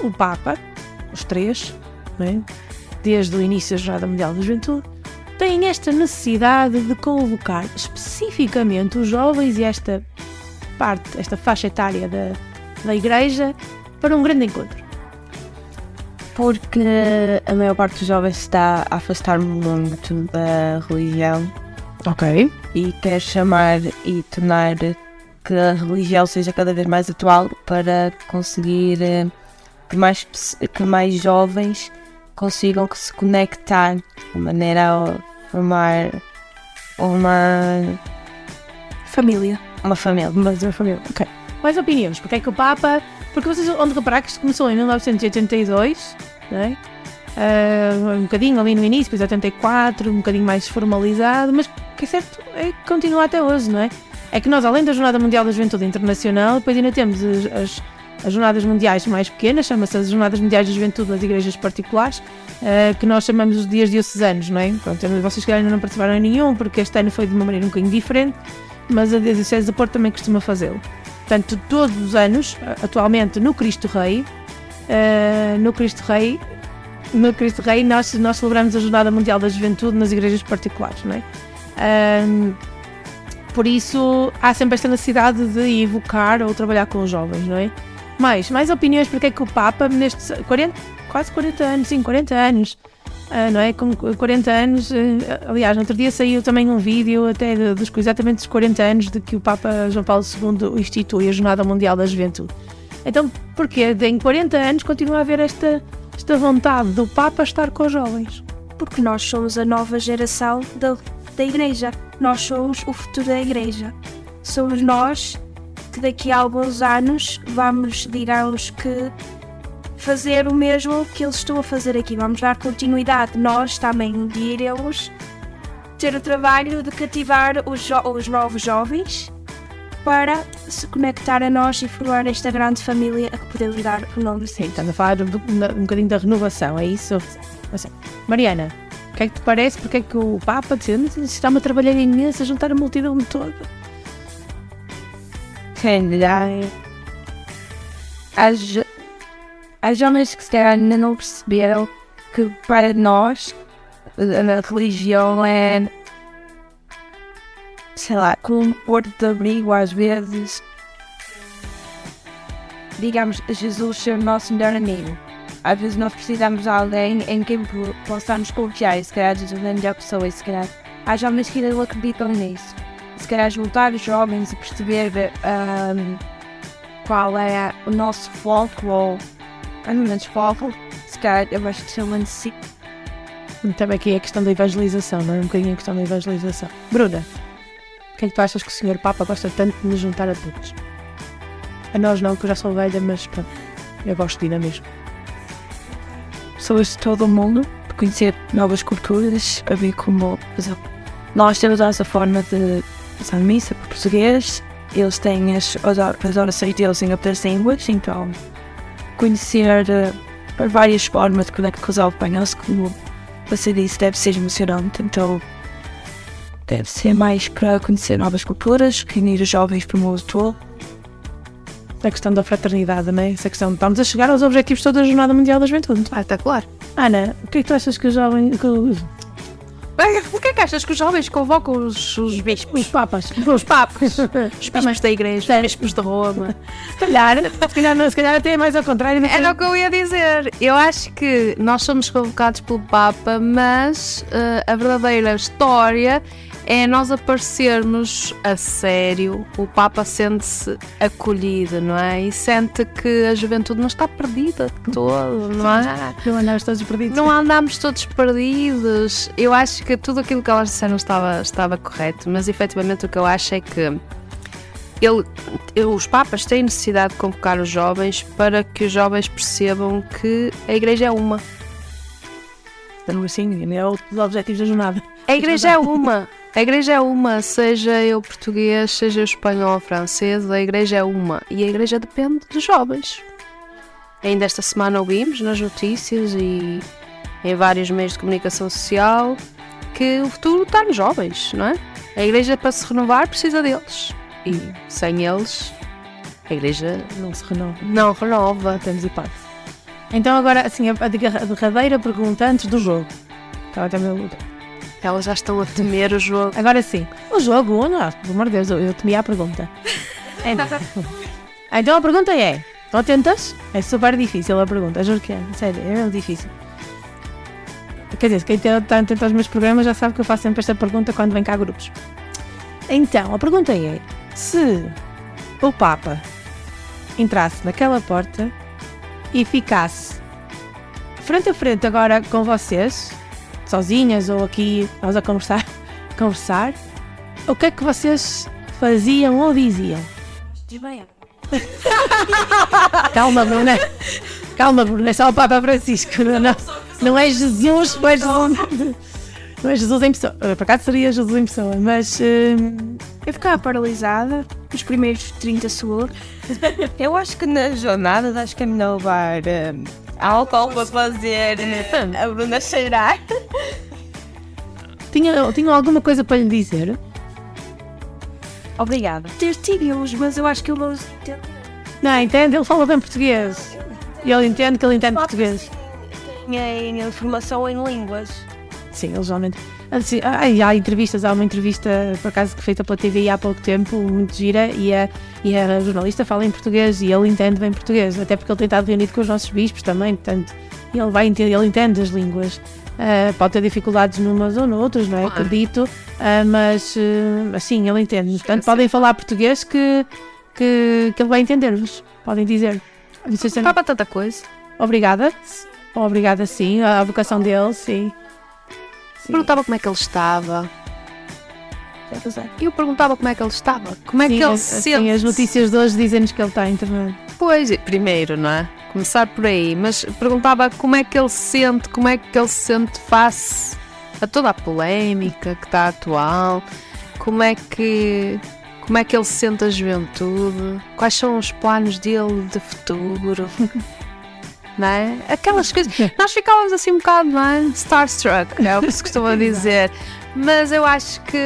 o Papa, os três, não é? Desde o início da Jornada Mundial da Juventude, têm esta necessidade de convocar especificamente os jovens e esta parte, esta faixa etária da, da Igreja para um grande encontro. Porque a maior parte dos jovens está a afastar muito da religião. Ok. E quer chamar e tornar que a religião seja cada vez mais atual para conseguir eh, que mais, que mais jovens consigam que se conectar de maneira a formar uma família. Uma família. Mas uma família, ok. Mais opiniões, porque é que o Papa. Porque vocês onde reparar que isto começou em 1982, não é? Ah, um bocadinho ali no início, depois 84, um bocadinho mais formalizado, mas o que é certo é que continua até hoje, não é? É que nós, além da Jornada Mundial da Juventude Internacional, depois ainda temos as, as, as jornadas mundiais mais pequenas, chama-se as Jornadas Mundiais da Juventude das Igrejas Particulares, ah, que nós chamamos os dias diocesanos, não é? Pronto, vocês que ainda não participaram em nenhum, porque este ano foi de uma maneira um bocadinho diferente, mas a Diocese de Porto também costuma fazê-lo. Portanto, todos os anos, atualmente no Cristo Rei, uh, no Cristo Rei, no Cristo Rei, nós, nós celebramos a Jornada Mundial da Juventude nas igrejas particulares, não é? Por isso, há sempre esta necessidade de evocar ou trabalhar com os jovens, não é? Mais, mais opiniões porque é que o Papa, nestes 40, quase 40 anos, sim, 40 anos, uh, não é? Com 40 anos, uh, aliás, no outro dia saiu também um vídeo até de, dos, exatamente dos 40 anos de que o Papa João Paulo II institui a Jornada Mundial da Juventude. Então, porquê? Em 40 anos continua a haver esta, esta vontade do Papa estar com os jovens. Porque nós somos a nova geração da, da Igreja. Nós somos o futuro da Igreja. Somos nós que daqui a alguns anos vamos, digamos que, fazer o mesmo que eles estão a fazer aqui. Vamos dar continuidade. Nós também um dia iremos ter o trabalho de cativar os, os novos jovens para se conectar a nós e formar esta grande família a que podemos dar o nome de Sim, estamos a falar um, um bocadinho da renovação, é isso? Assim, Mariana, o que é que te parece? Porque é que o Papa está-me a trabalhar imenso, a juntar a multidão toda? Sei As, as homens que se calhar ainda não perceberam que para nós a religião é sei lá, com um porto de abrigo às vezes. Digamos, Jesus ser o nosso melhor amigo. Às vezes nós precisamos de alguém em quem possamos confiar e se calhar Jesus é a melhor pessoa e se calhar há jovens que ainda não acreditam nisso. Se calhar juntar os jovens e perceber um, qual é o nosso foco ou pelo menos foco, se calhar eu acho que chama de si. Também aqui é a questão da evangelização, não é? Um bocadinho a questão da evangelização. Bruna, o que é que tu achas que o Senhor Papa gosta tanto de nos juntar a todos? A nós não, que eu já sou velha, mas pronto, eu gosto de ir na mesma. Pessoas de todo o mundo, de conhecer novas culturas, a ver como, por exemplo, nós temos a nossa forma de passar missa por português, eles têm as, as orações deles em outras línguas, então conhecer uh, várias formas de conectar com os alpanhos, como você disse, deve ser emocionante, então deve ser mais para conhecer novas culturas, reunir os jovens para o mundo todo. A questão da fraternidade, não é? Essa questão, estamos a chegar aos objetivos toda a Jornada Mundial da Juventude. Ah, está claro. Ana, o que é que tu achas que os jovens. Que... O que é que achas que os jovens convocam os, os bispos? Os papas. Os papas. [LAUGHS] Os bispos da igreja, os bispos de Roma. Se calhar, se calhar, não, se calhar até é mais ao contrário. Era o que eu ia dizer. Eu acho que nós somos convocados pelo Papa, mas uh, a verdadeira história é nós aparecermos a sério, o Papa sente-se acolhido, não é? E sente que a juventude não está perdida de todo, não é? Não andamos todos perdidos. Não andamos todos perdidos. Eu acho que tudo aquilo que elas disseram estava, estava correto, mas efetivamente o que eu acho é que ele, os Papas têm necessidade de convocar os jovens para que os jovens percebam que a Igreja é uma. Então, assim, é o dos objetivos da jornada. A Igreja é uma. A igreja é uma, seja eu português, seja eu espanhol ou francês, a igreja é uma. E a igreja depende dos jovens. Ainda esta semana ouvimos nas notícias e em vários meios de comunicação social que o futuro está nos jovens, não é? A igreja para se renovar precisa deles. E sem eles, a igreja não se renova. Não renova. Temos hipótese. Então agora, assim, a derradeira pergunta antes do jogo. Estava até elas já estão a temer o jogo. Agora sim. O jogo, não, pelo amor de Deus, eu, eu temia a pergunta. É, [LAUGHS] então a pergunta é: estão atentas? É super difícil a pergunta, juro que é. Sério, é muito difícil. Quer dizer, quem está atento aos meus programas já sabe que eu faço sempre esta pergunta quando vem cá grupos. Então, a pergunta é: se o Papa entrasse naquela porta e ficasse frente a frente agora com vocês, sozinhas ou aqui nós a conversar, [LAUGHS] conversar, o que é que vocês faziam ou diziam? [LAUGHS] Calma, Bruna. Calma, Bruna. É só o Papa Francisco. Não, não, não é Jesus, não é Jesus. Não é Jesus em pessoa. Por acaso seria Jesus em pessoa, mas. Uh... Eu ficava paralisada nos primeiros 30 segundos. Eu acho que na jornada acho que é melhor levar. Uh álcool para fazer a Bruna cheirar. Tinha, tinha alguma coisa para lhe dizer? Obrigada. Tertírios, mas eu acho que ele não os entende. Não, entende? Ele fala bem português. E ele entende que ele entende português. Em informação em línguas. Sim, ele geralmente. Assim, há, há entrevistas, há uma entrevista por acaso feita pela TVI há pouco tempo, muito gira, e a, e a jornalista fala em português e ele entende bem português, até porque ele tem estado reunido com os nossos bispos também, portanto, ele vai entender, ele entende as línguas. Uh, pode ter dificuldades numas ou noutras, não é? Acredito, uh, mas uh, assim, ele entende. Portanto, podem falar português que, que, que ele vai entender-vos. Podem dizer. Fala tanta coisa. Obrigada. Obrigada, sim. A vocação dele, sim. Perguntava como é que ele estava. Eu perguntava como é que ele estava. Como é sim, que ele as, se sim, sente. as notícias de hoje dizem-nos que ele está internado. Pois, primeiro, não é? Começar por aí. Mas perguntava como é que ele se sente, como é que ele se sente face a toda a polémica que está atual. Como é que. Como é que ele se sente a juventude? Quais são os planos dele de futuro? [LAUGHS] não é? Aquelas coisas. Nós ficávamos assim um bocado, não é? Starstruck, é o que se costuma [LAUGHS] dizer. Mas eu acho que.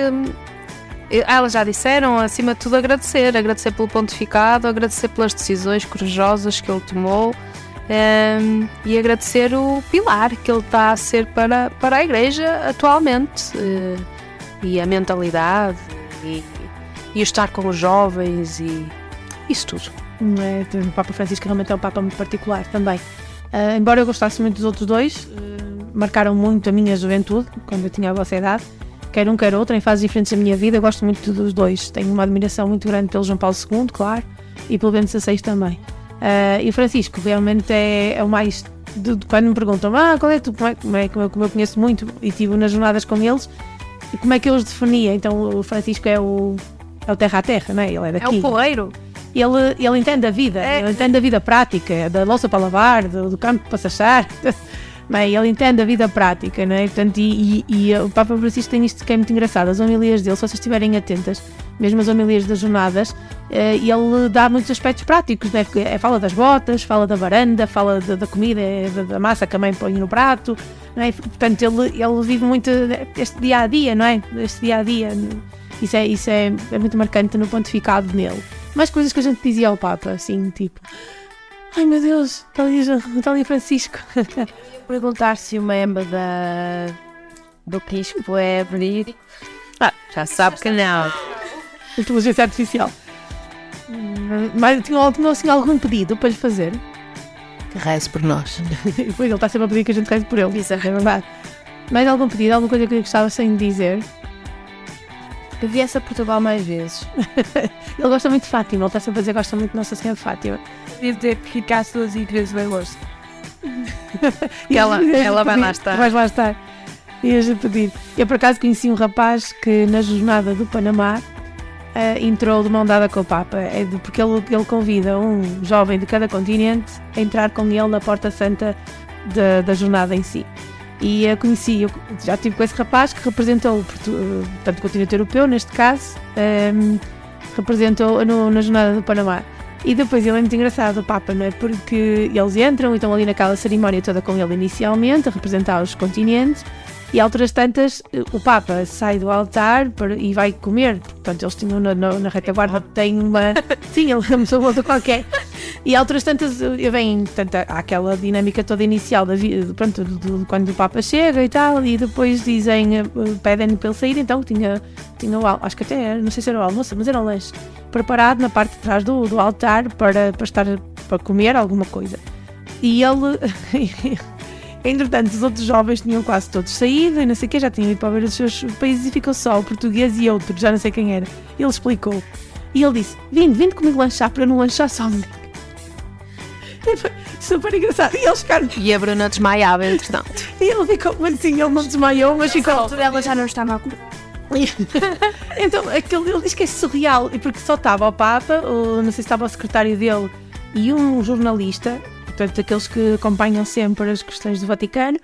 Elas já disseram, acima de tudo, agradecer. Agradecer pelo pontificado, agradecer pelas decisões corajosas que ele tomou um, e agradecer o pilar que ele está a ser para, para a Igreja atualmente. Uh, e a mentalidade e, e estar com os jovens e isso tudo. É, o Papa Francisco realmente é um Papa muito particular também. Uh, embora eu gostasse muito dos outros dois, uh, marcaram muito a minha juventude, quando eu tinha a vossa idade, quer um, quer outro, em fases diferentes da minha vida, eu gosto muito dos dois. Tenho uma admiração muito grande pelo João Paulo II, claro, e pelo Bento XVI também. Uh, e o Francisco realmente é, é o mais. De, de, quando me perguntam, ah, qual é tu? Como é, como, é, como, eu, como eu conheço muito e estive nas jornadas com eles, como é que eu os definia? Então o Francisco é o, é o terra a terra, não é? Ele é daqui. É o poeiro. Ele, ele entende a vida, É. ele entende a vida prática, da louça para lavar, do, do campo para sachar. [LAUGHS] Bem, ele entende a vida prática, não é? Portanto, e, e, e o Papa Francisco tem isto que é muito engraçado. As homilias dele, se vocês estiverem atentas, mesmo as homilias das jornadas, eh, ele dá muitos aspectos práticos, né? Porque, eh, fala das botas, fala da varanda, fala da, da comida, eh, da, da massa que a mãe põe no prato, não é? Portanto, ele, ele vive muito este dia a dia, não é? Este dia a dia. Isso é, isso é, é muito marcante no pontificado nele. Mais coisas que a gente dizia ao Papa, assim, tipo. Ai meu Deus, está ali, está ali Francisco. [LAUGHS] Perguntar se o membro da, do Quispo é verídico. Ah, já sabe que não. Inteligência artificial. Mas tinha, tinha assim, algum pedido para lhe fazer? Que reze por nós. [LAUGHS] pois ele está sempre a pedir que a gente reze por ele. Isso é verdade. Mais algum pedido, alguma coisa que eu gostava sem dizer? Que viesse a Portugal mais vezes. [LAUGHS] ele gosta muito de Fátima, ele está sempre a dizer que gosta muito de Nossa Senhora de Fátima. Devia ter que ficar duas igrejas bem gosto. E ela, [LAUGHS] ela vai lá estar. Vais lá estar. Ias a pedir. Eu por acaso conheci um rapaz que na jornada do Panamá uh, entrou de mão dada com o Papa. É de, porque ele, ele convida um jovem de cada continente a entrar com ele na Porta Santa da, da jornada em si. E eu conheci, eu já estive com esse rapaz que representou o portanto, o continente europeu, neste caso, um, representou no, na jornada do Panamá. E depois ele é muito engraçado, o Papa, não é? Porque eles entram e estão ali naquela cerimónia toda com ele inicialmente, a representar os continentes, e outras tantas, o Papa sai do altar e vai comer. Portanto, eles tinham na, na, na retaguarda, tem uma. [LAUGHS] Sim, ele é uma outra qualquer. E outras tantas, vem, portanto, há aquela dinâmica toda inicial da vida, pronto, do, do, quando o Papa chega e tal, e depois dizem, pedem para ele sair, então tinha, tinha o acho que até era, não sei se era o almoço, mas era o lanche, preparado na parte de trás do, do altar para, para estar para comer alguma coisa. E ele. [LAUGHS] Entretanto, os outros jovens tinham quase todos saído e não sei o que, já tinham ido para ver os seus países e ficou só o português e outro, já não sei quem era. Ele explicou. E ele disse: Vinde, vinde comigo lanchar para não lanchar sozinho. Super engraçado. E eles ficaram. E a Bruna desmaiava, entretanto. E ele ficou, mas sim, ele não desmaiou, mas ficou. A ela já não estava a comer. então, aquele, ele diz que é surreal, e porque só estava o Papa, ou não sei se estava o secretário dele e um jornalista, portanto, aqueles que acompanham sempre as questões do Vaticano,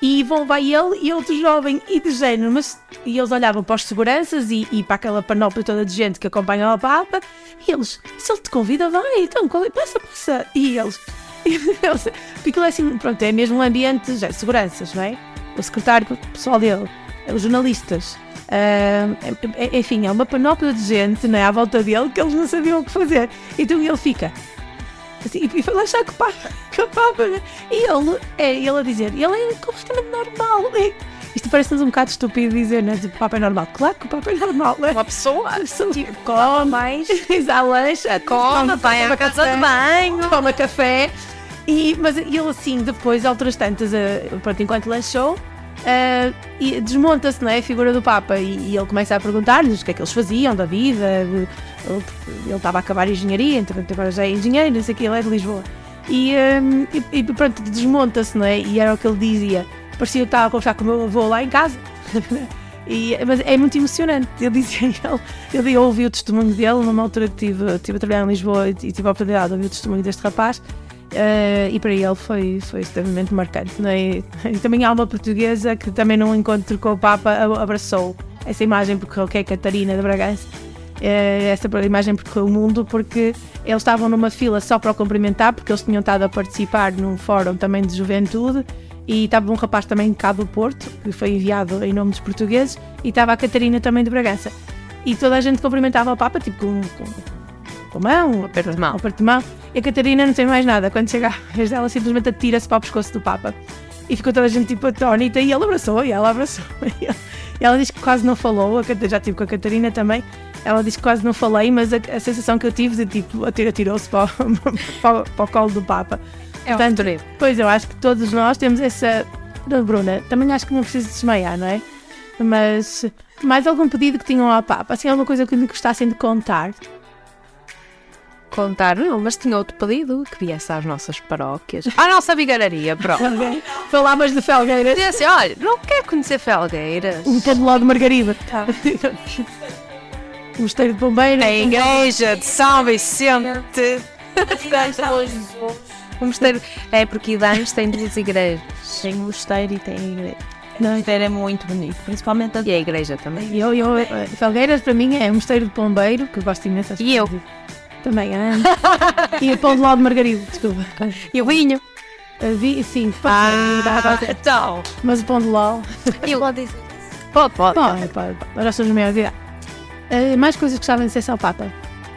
e vão, vai ele e outro jovem e de género, mas e eles olhavam para os seguranças e, e para aquela panóplia toda de gente que acompanha o Papa, e eles, se ele te convida, vai, então, é? passa, passa, e [LAUGHS] eles, porque aquilo é assim, pronto, é mesmo um ambiente, já, seguranças, não é? O secretário, pessoal dele, os jornalistas. é- é- enfim, é uma panóplia de gente né, à volta dele que eles não sabiam o que fazer. Então ele fica assim, e foi lá que Papa, que o Papa né? e ele, é ele a dizer, ele é completamente normal. né? Isto parece-nos um bocado estúpido dizer, né? Tipo, o Papa é normal. Claro que o Papa é normal, né? Uma pessoa. Tipo, come mais, [LAUGHS] exala lancha, Come, vai à casa de banho. toma café. E, mas ele assim, depois, outras tantas, eh, pronto, enquanto lanchou, eh, e desmonta-se, não é? A figura do Papa. E, e ele começa a perguntar-lhes o que é que eles faziam da vida. Ele estava a acabar engenharia, entretanto agora já é engenheiro, não sei o que, ele é de Lisboa. E, eh, e, e pronto, desmonta-se, não é? E era o que ele dizia. Parecia que estava a conversar com o meu avô lá em casa. [LAUGHS] E, mas é muito emocionante. Eu dizia ele, eu, ouvi o testemunho dele numa altura que estive, estive a trabalhar em Lisboa e, e tive a oportunidade de ouvir o testemunho deste rapaz. eh, e para ele foi, foi extremamente marcante. Não é? [LAUGHS] E também há uma portuguesa que também num encontro com o Papa a- abraçou essa imagem percorreu, que é a Catarina de Bragança. Eh, essa imagem percorreu o mundo porque eles estavam numa fila só para o cumprimentar, porque eles tinham estado a participar num fórum também de juventude e estava um rapaz também cá do Porto, que foi enviado em nome dos portugueses, e estava a Catarina também de Bragança. E toda a gente cumprimentava o Papa, tipo com, com, com a mão, um aperto de mão. Um aperto de mão. E a Catarina não tem mais nada. Quando chega a vez dela, simplesmente atira-se para o pescoço do Papa. E ficou toda a gente tipo atónita e ele abraçou, e ela abraçou. [LAUGHS] E ela disse que quase não falou, já estive com a Catarina também. Ela disse que quase não falei, mas a, a sensação que eu tive de tipo, atirou-se para, [LAUGHS] para, o- para o colo do Papa. É um Portanto, Pois eu acho que todos nós temos essa. Bruna, também acho que não preciso desmaiar, não é? Mas mais algum pedido que tinham ao Papa? Assim, alguma coisa que lhe gostassem de contar? Contar, não, mas tinha outro pedido que viesse às nossas paróquias. À nossa vigararia, pronto. Ok. Falavas de Felgueiras. Dizia assim: olha, não quer conhecer Felgueiras? Um paneló de Margarida. [LAUGHS] O mosteiro de Bombeiro. A igreja de São Vicente. O mosteiro. É porque Idanes tem duas igrejas. Tem mosteiro e tem igreja. Não, o mosteiro é muito bonito, principalmente a... E a igreja também. E eu, eu, eh, Felgueiras para mim é um mosteiro de Pombeiro, que eu gosto imenso. E eu? Também, ah. e o pão de ló de Margarida, desculpa. E o vinho? vi, sim, pode Ah, então. Mas o pão de ló. Eu... Pode Pode, pode. Pode, pode. pode. Nós somos maiores de idade. Eh, mais coisas que gostavam de ser ao Papa?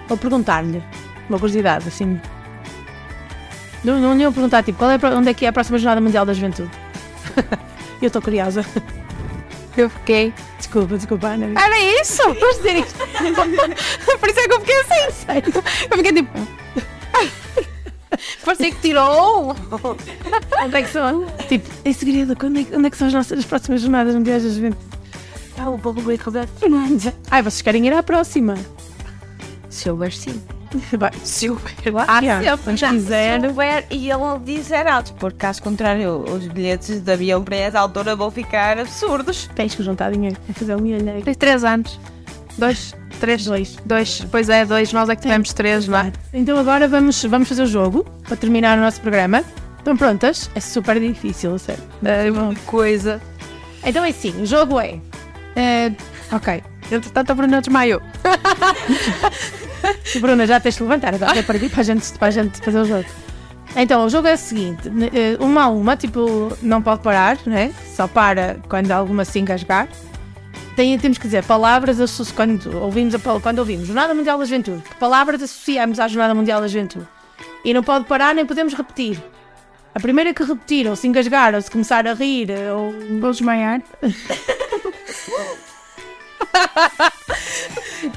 Ou perguntar-lhe. Uma curiosidade, assim. Não, não iam perguntar, tipo, qual é, onde é que é a próxima Jornada Mundial da Juventude? [LAUGHS] eu estou curiosa. [LAUGHS] Eu fiquei. Desculpa, desculpa, Ana. Era isso? [LAUGHS] Vamos dizer isto. Por isso é que eu fiquei assim. Eu fiquei tipo. Parecia que tirou. Onde é que são? Tipo, em segredo, quando é, onde é que são as nossas próximas jornadas mundiais da juventude? Ah, o Bobo Rui Roberto Fernandes. Ai, vocês querem ir à próxima? Se houver sim. Vai. Se houver. Ah, yeah. se quiser. Se houver, e ele diz era alto, porque caso contrário, os bilhetes de avião para essa altura vão ficar absurdos. Tens que juntar dinheiro para fazer um milho. Tens três anos. Dois. Três. Dois. Dois. Pois é, dois. Nós é que tivemos três, é? Então agora vamos, vamos fazer o jogo para terminar o nosso programa. Estão prontas? É super difícil, sério. É uma coisa. Então é assim, o jogo é. É, ok. Entretanto, a Bruna desmaiou. [LAUGHS] Bruna, já tens de levantar agora para ir para a gente, para a gente fazer o jogo. Então, o jogo é o seguinte: eh, uma a uma, tipo, não pode parar, né? Só para quando alguma se engasgar. Tem, temos que dizer palavras quando ouvimos, a, quando ouvimos Jornada Mundial da Juventude, que palavras associamos à Jornada Mundial da Juventude. E não pode parar nem podemos repetir. A primeira que repetir, ou se engasgar, ou se começar a rir, ou. Vou desmaiar.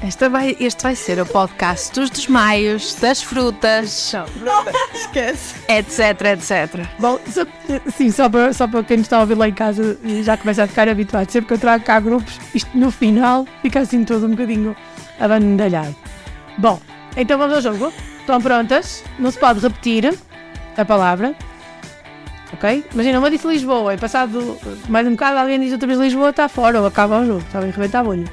Esta vai, este vai ser o podcast dos desmaios, das frutas, Esquece. etc, etc. Bom, só, sim, só para, só para quem nos está a ouvir lá em casa já começa a ficar habituado, sempre que eu trago cá grupos, isto no final fica assim todo um bocadinho abandalhado. Bom, então vamos ao jogo. Estão prontas? Não se pode repetir a palavra. Ok? Imagina, uma disse Lisboa e passado mais um bocado alguém diz outra vez Lisboa, está fora ou acaba o jogo, está bem, rebenta a bolha.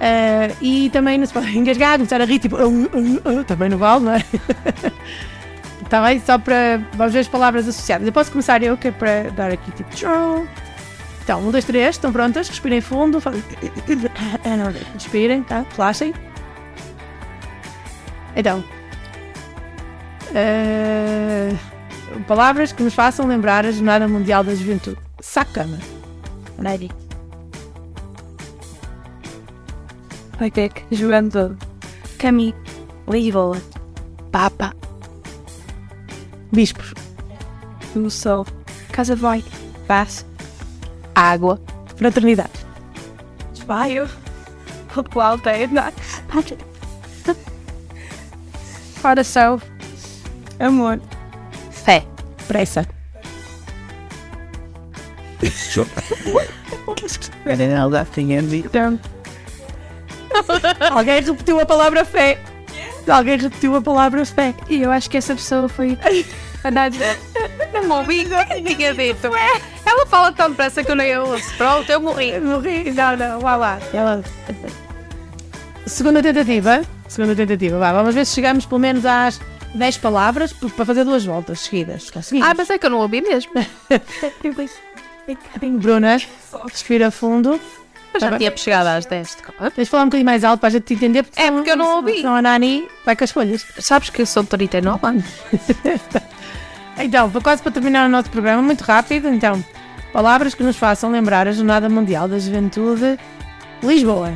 Eh, e também não se pode [LAUGHS] engasgar, começar a rir, tipo, "Ah, ah, ah", também não vale, não é? Está [LAUGHS] bem? Só para. Vamos ver as palavras associadas. Eu posso começar eu, que é para dar aqui tipo. tchau. Então, um, dois, três, estão prontas? Respirem fundo. fazem- [COUGHS] Respirem, tá? Relaxem. Então. eh, palavras que nos façam lembrar a Jornada Mundial da Juventude. Sacama. Ready. Paipeque, Juventude. Cami. Lisboa. Papa. Bispos. Do Sol. Casa Vai. Paz. Água. Fraternidade. Desvaio. O Alteira. Coração. Amor. Fé. Pressa. Alguém repetiu a palavra fé. Alguém repetiu a palavra fé. E eu acho que essa pessoa foi a Nádia. Não ouvi, tinha dito. Ela fala tão depressa que eu nem ouço. Pronto, eu morri. Morri. Não, não, vá lá. Ela... Segunda tentativa. Segunda tentativa. Vá, vamos ver se chegamos pelo menos às 10 palavras para fazer duas voltas seguidas. Conseguimos? Ah, mas é que eu não ouvi mesmo. [LAUGHS] Bruna, respira fundo. Eu já Tá tinha chegado às 10. Tens de falar um bocadinho mais alto para a gente te entender. Porque é porque eu não ouvi. Senão a Nani vai com as folhas. Sabes que eu sou de 39 anos. [LAUGHS] Então, quase para terminar o nosso programa, muito rápido. Então, palavras que nos façam lembrar a Jornada Mundial da Juventude. Lisboa.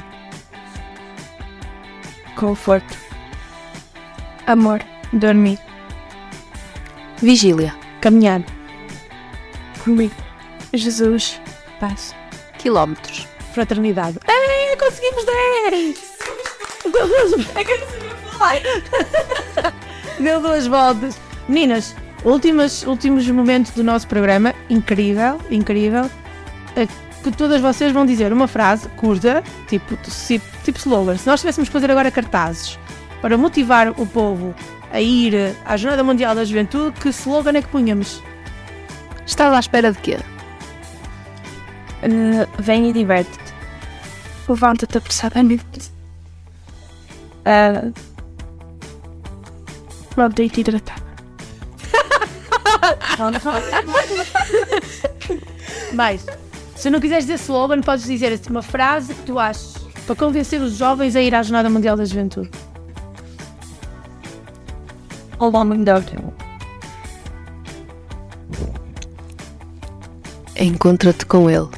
Conforto. Amor. Dormir. Vigília. Caminhar. Comigo. Jesus. Paz. Quilómetros. Fraternidade. Ei, conseguimos 10! Deu duas... É que eu não sabia falar. [LAUGHS] Deu duas voltas. Meninas, últimas, últimos momentos do nosso programa. Incrível, incrível. Eh, Que todas vocês vão dizer uma frase curta, tipo, tipo, tipo slogan. Se nós tivéssemos que fazer agora cartazes para motivar o povo a ir à Jornada Mundial da Juventude, que slogan é que punhamos? Estás à espera de quê? Uh, vem e diverte-te. Levanta-te apressadamente. Uh, Mantém-te hidratado. [LAUGHS] Mais, se não quiseres dizer slogan, podes dizer assim, uma frase que tu achas para convencer os jovens a ir à Jornada Mundial da Juventude. Hold on, Window. Encontra-te com ele.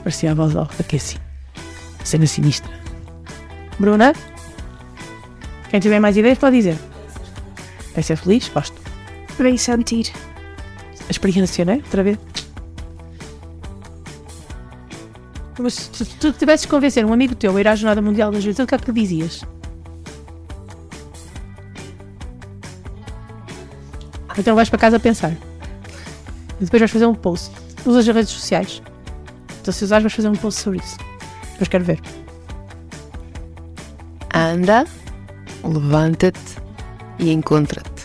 Parecia a voz off, aqui assim. Cena sinistra. Bruna? Quem tiver mais ideias pode dizer. Vai ser feliz? Gosto. Vem sentir. A experiência, não é? Outra vez. Mas se tu tivesses convencer um amigo teu a ir à Jornada Mundial da Juventude, o que é que lhe dizias? Então vais para casa pensar. E depois vais fazer um post. Usas as redes sociais. Então se usares vais fazer um post sobre isso. Depois quero ver. Anda, levanta-te e encontra-te.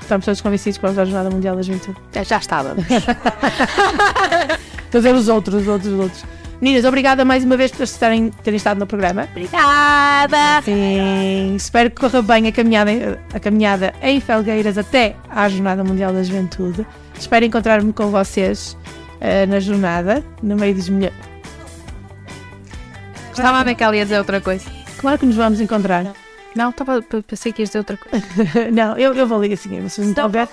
Estamos todos convencidos que vamos à Jornada Mundial da Juventude. Já estávamos. Estou a dizer os outros, os outros, os outros. Meninas, obrigada mais uma vez por estarem, terem estado no programa. Obrigada! Sim, espero que corra bem a caminhada, a caminhada em Felgueiras até à Jornada Mundial da Juventude. Espero encontrar-me com vocês eh, na jornada, no meio dos milhões. Estava a ver que ela ia dizer outra coisa. Claro que nos vamos encontrar. Não, estava, pensei que ias dizer outra coisa. [LAUGHS] não, eu, eu vou ali assim, vocês não estão a ver.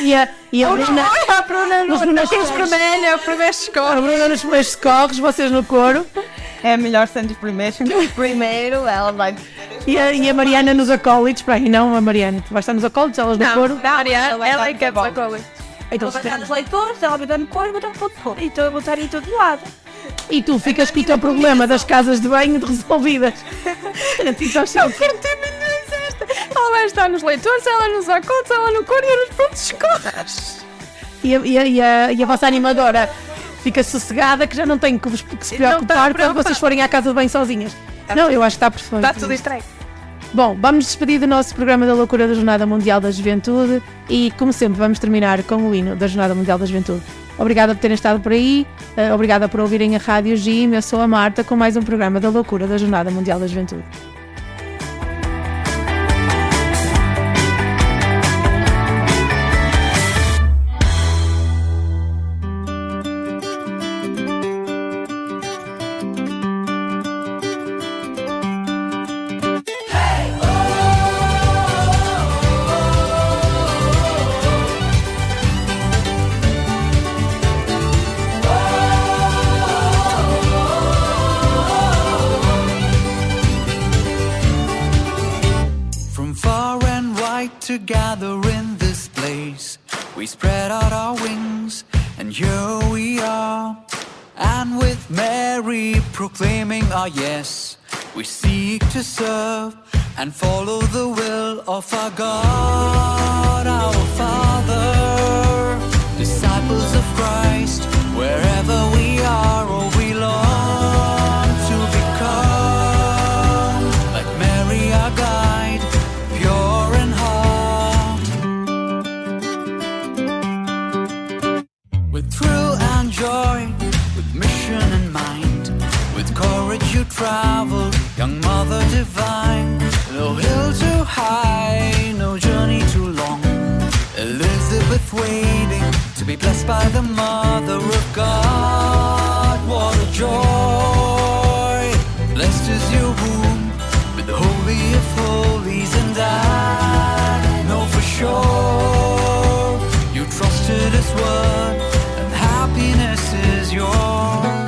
E a, e a Bruna. Olha, a Bruna nos no- primeiros nos corres. primeiros- primeiros A Bruna nos primeiros corres, vocês no coro. É melhor sendo primeiro. [LAUGHS] primeiro, ela vai. E a, e a Mariana nos acólitos. Para aí, não a Mariana. Tu vais estar nos acólitos, elas no coro. Mariana, ela é que é bom. Então, Ela vai estar nos leitores, ela vai dar no cor, vai dar no ponto. E estou a botar em todo lado. E tu ficas com o teu problema das casas de banho resolvidas. [LAUGHS] Eu quero ter esta. [LAUGHS] Ela vai estar nos leitores, ela nos acordes, ela no cor e nos pontos de corras. E a, e, a, e, a, e a vossa animadora fica sossegada que já não tem que, vos, que se está preocupar quando vocês forem à casa de banho sozinhas. Não, eu acho que está perfeito. Está tudo estranho. Bom, vamos despedir do nosso programa da loucura da Jornada Mundial da Juventude e, como sempre, vamos terminar com o hino da Jornada Mundial da Juventude. Obrigada por terem estado por aí, eh, obrigada por ouvirem a Rádio Jim. Eu sou a Marta com mais um programa da loucura da Jornada Mundial da Juventude. To serve and follow the will of our God, our Father. Disciples of Christ, wherever we are or we long to become like Mary, our guide, pure in heart. With thrill and joy, with mission in mind, with courage you travel, young divine. No hill too high, no journey too long. Elizabeth waiting to be blessed by the mother of God. What a joy! Blessed is your womb with the holy of holies, and I know for sure you trusted His word, and happiness is yours.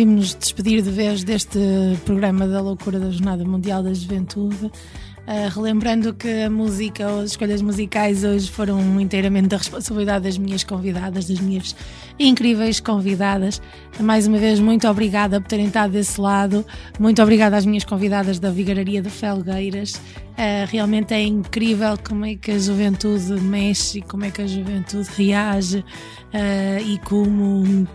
Vimos-nos despedir de vez deste programa da loucura da Jornada Mundial da Juventude. Ah, relembrando que a música as escolhas musicais hoje foram inteiramente da responsabilidade das minhas convidadas, das minhas incríveis convidadas. Mais uma vez, muito obrigada por terem estado desse lado. Muito obrigada às minhas convidadas da Vigararia de Felgueiras. Ah, realmente é incrível como é que a juventude mexe, como é que a juventude reage ah, e como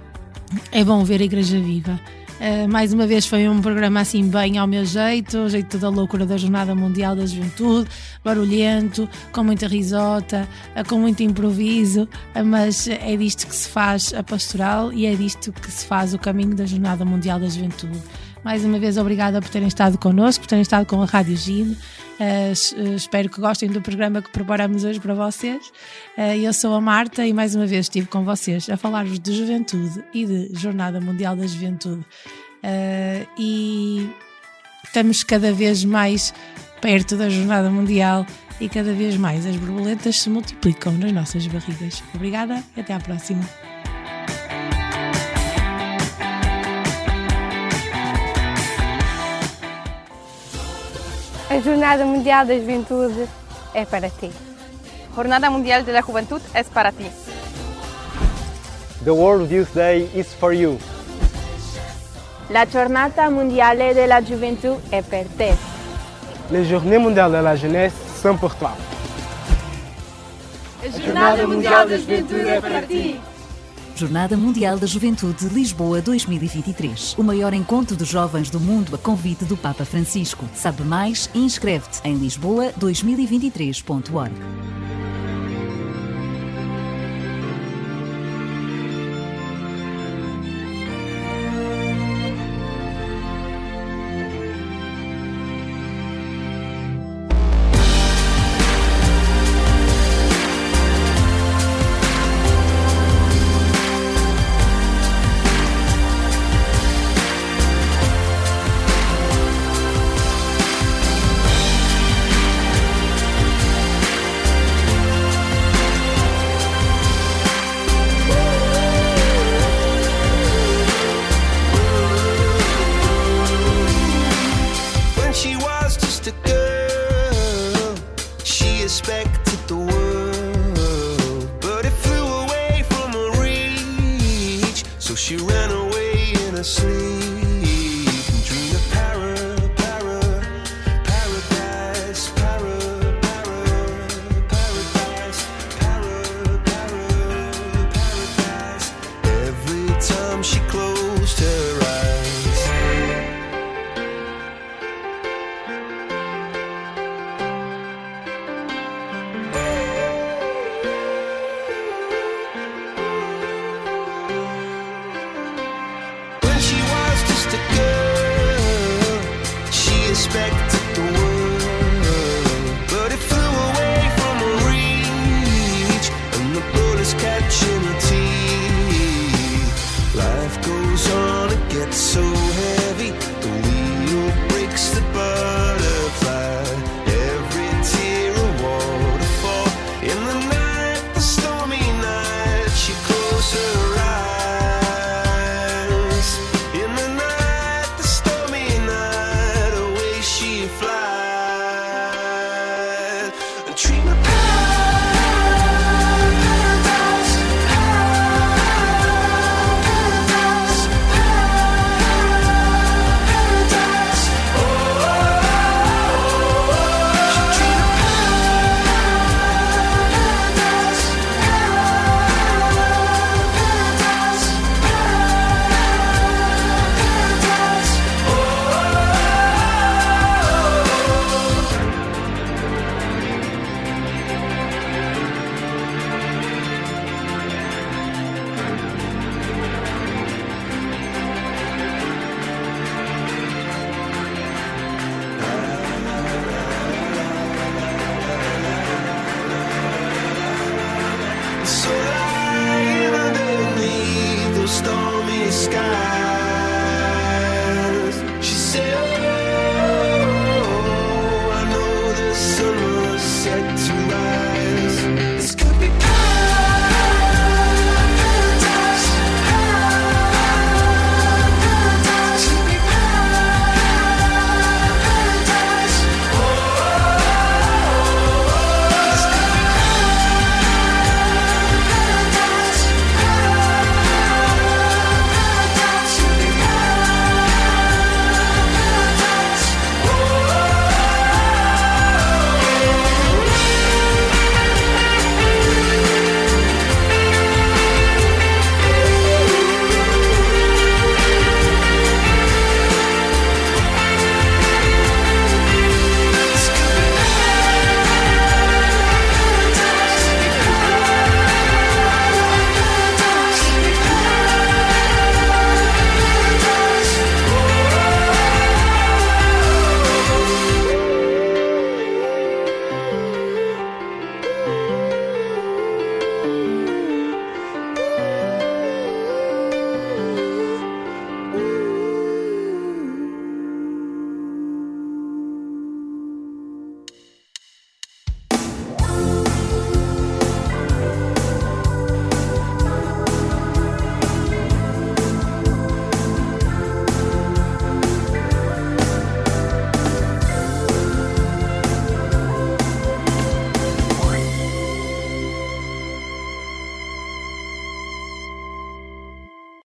é bom ver a Igreja Viva. Uh, mais uma vez foi um programa assim bem ao meu jeito, o jeito da loucura da Jornada Mundial da Juventude, barulhento, com muita risota, uh, com muito improviso, uh, mas é disto que se faz a pastoral e é disto que se faz o caminho da Jornada Mundial da Juventude. Mais uma vez, obrigada por terem estado connosco, por terem estado com a Rádio es- uh, espero que gostem do programa que preparamos hoje para vocês. Uh, eu sou a Marta e mais uma vez estive com vocês a falar-vos de juventude e de Jornada Mundial da Juventude. Uh, e estamos cada vez mais perto da Jornada Mundial e cada vez mais as borboletas se multiplicam nas nossas barrigas. Obrigada e até à próxima. A Jornada Mundial da Juventude é para ti. Jornada Mundial de la Juventud es para ti. The World Youth Day is for you. La Jornada Mundial de la Juventud é per te. Les Journées Mondiales de la Jeunesse sont pour toi. A Jornada Mundial da Juventude é para ti. Jornada Mundial da Juventude Lisboa 2023. O maior encontro de jovens do mundo a convite do Papa Francisco. Sabe mais inscreve-te em lisboa2023.org. she ran away in her sleep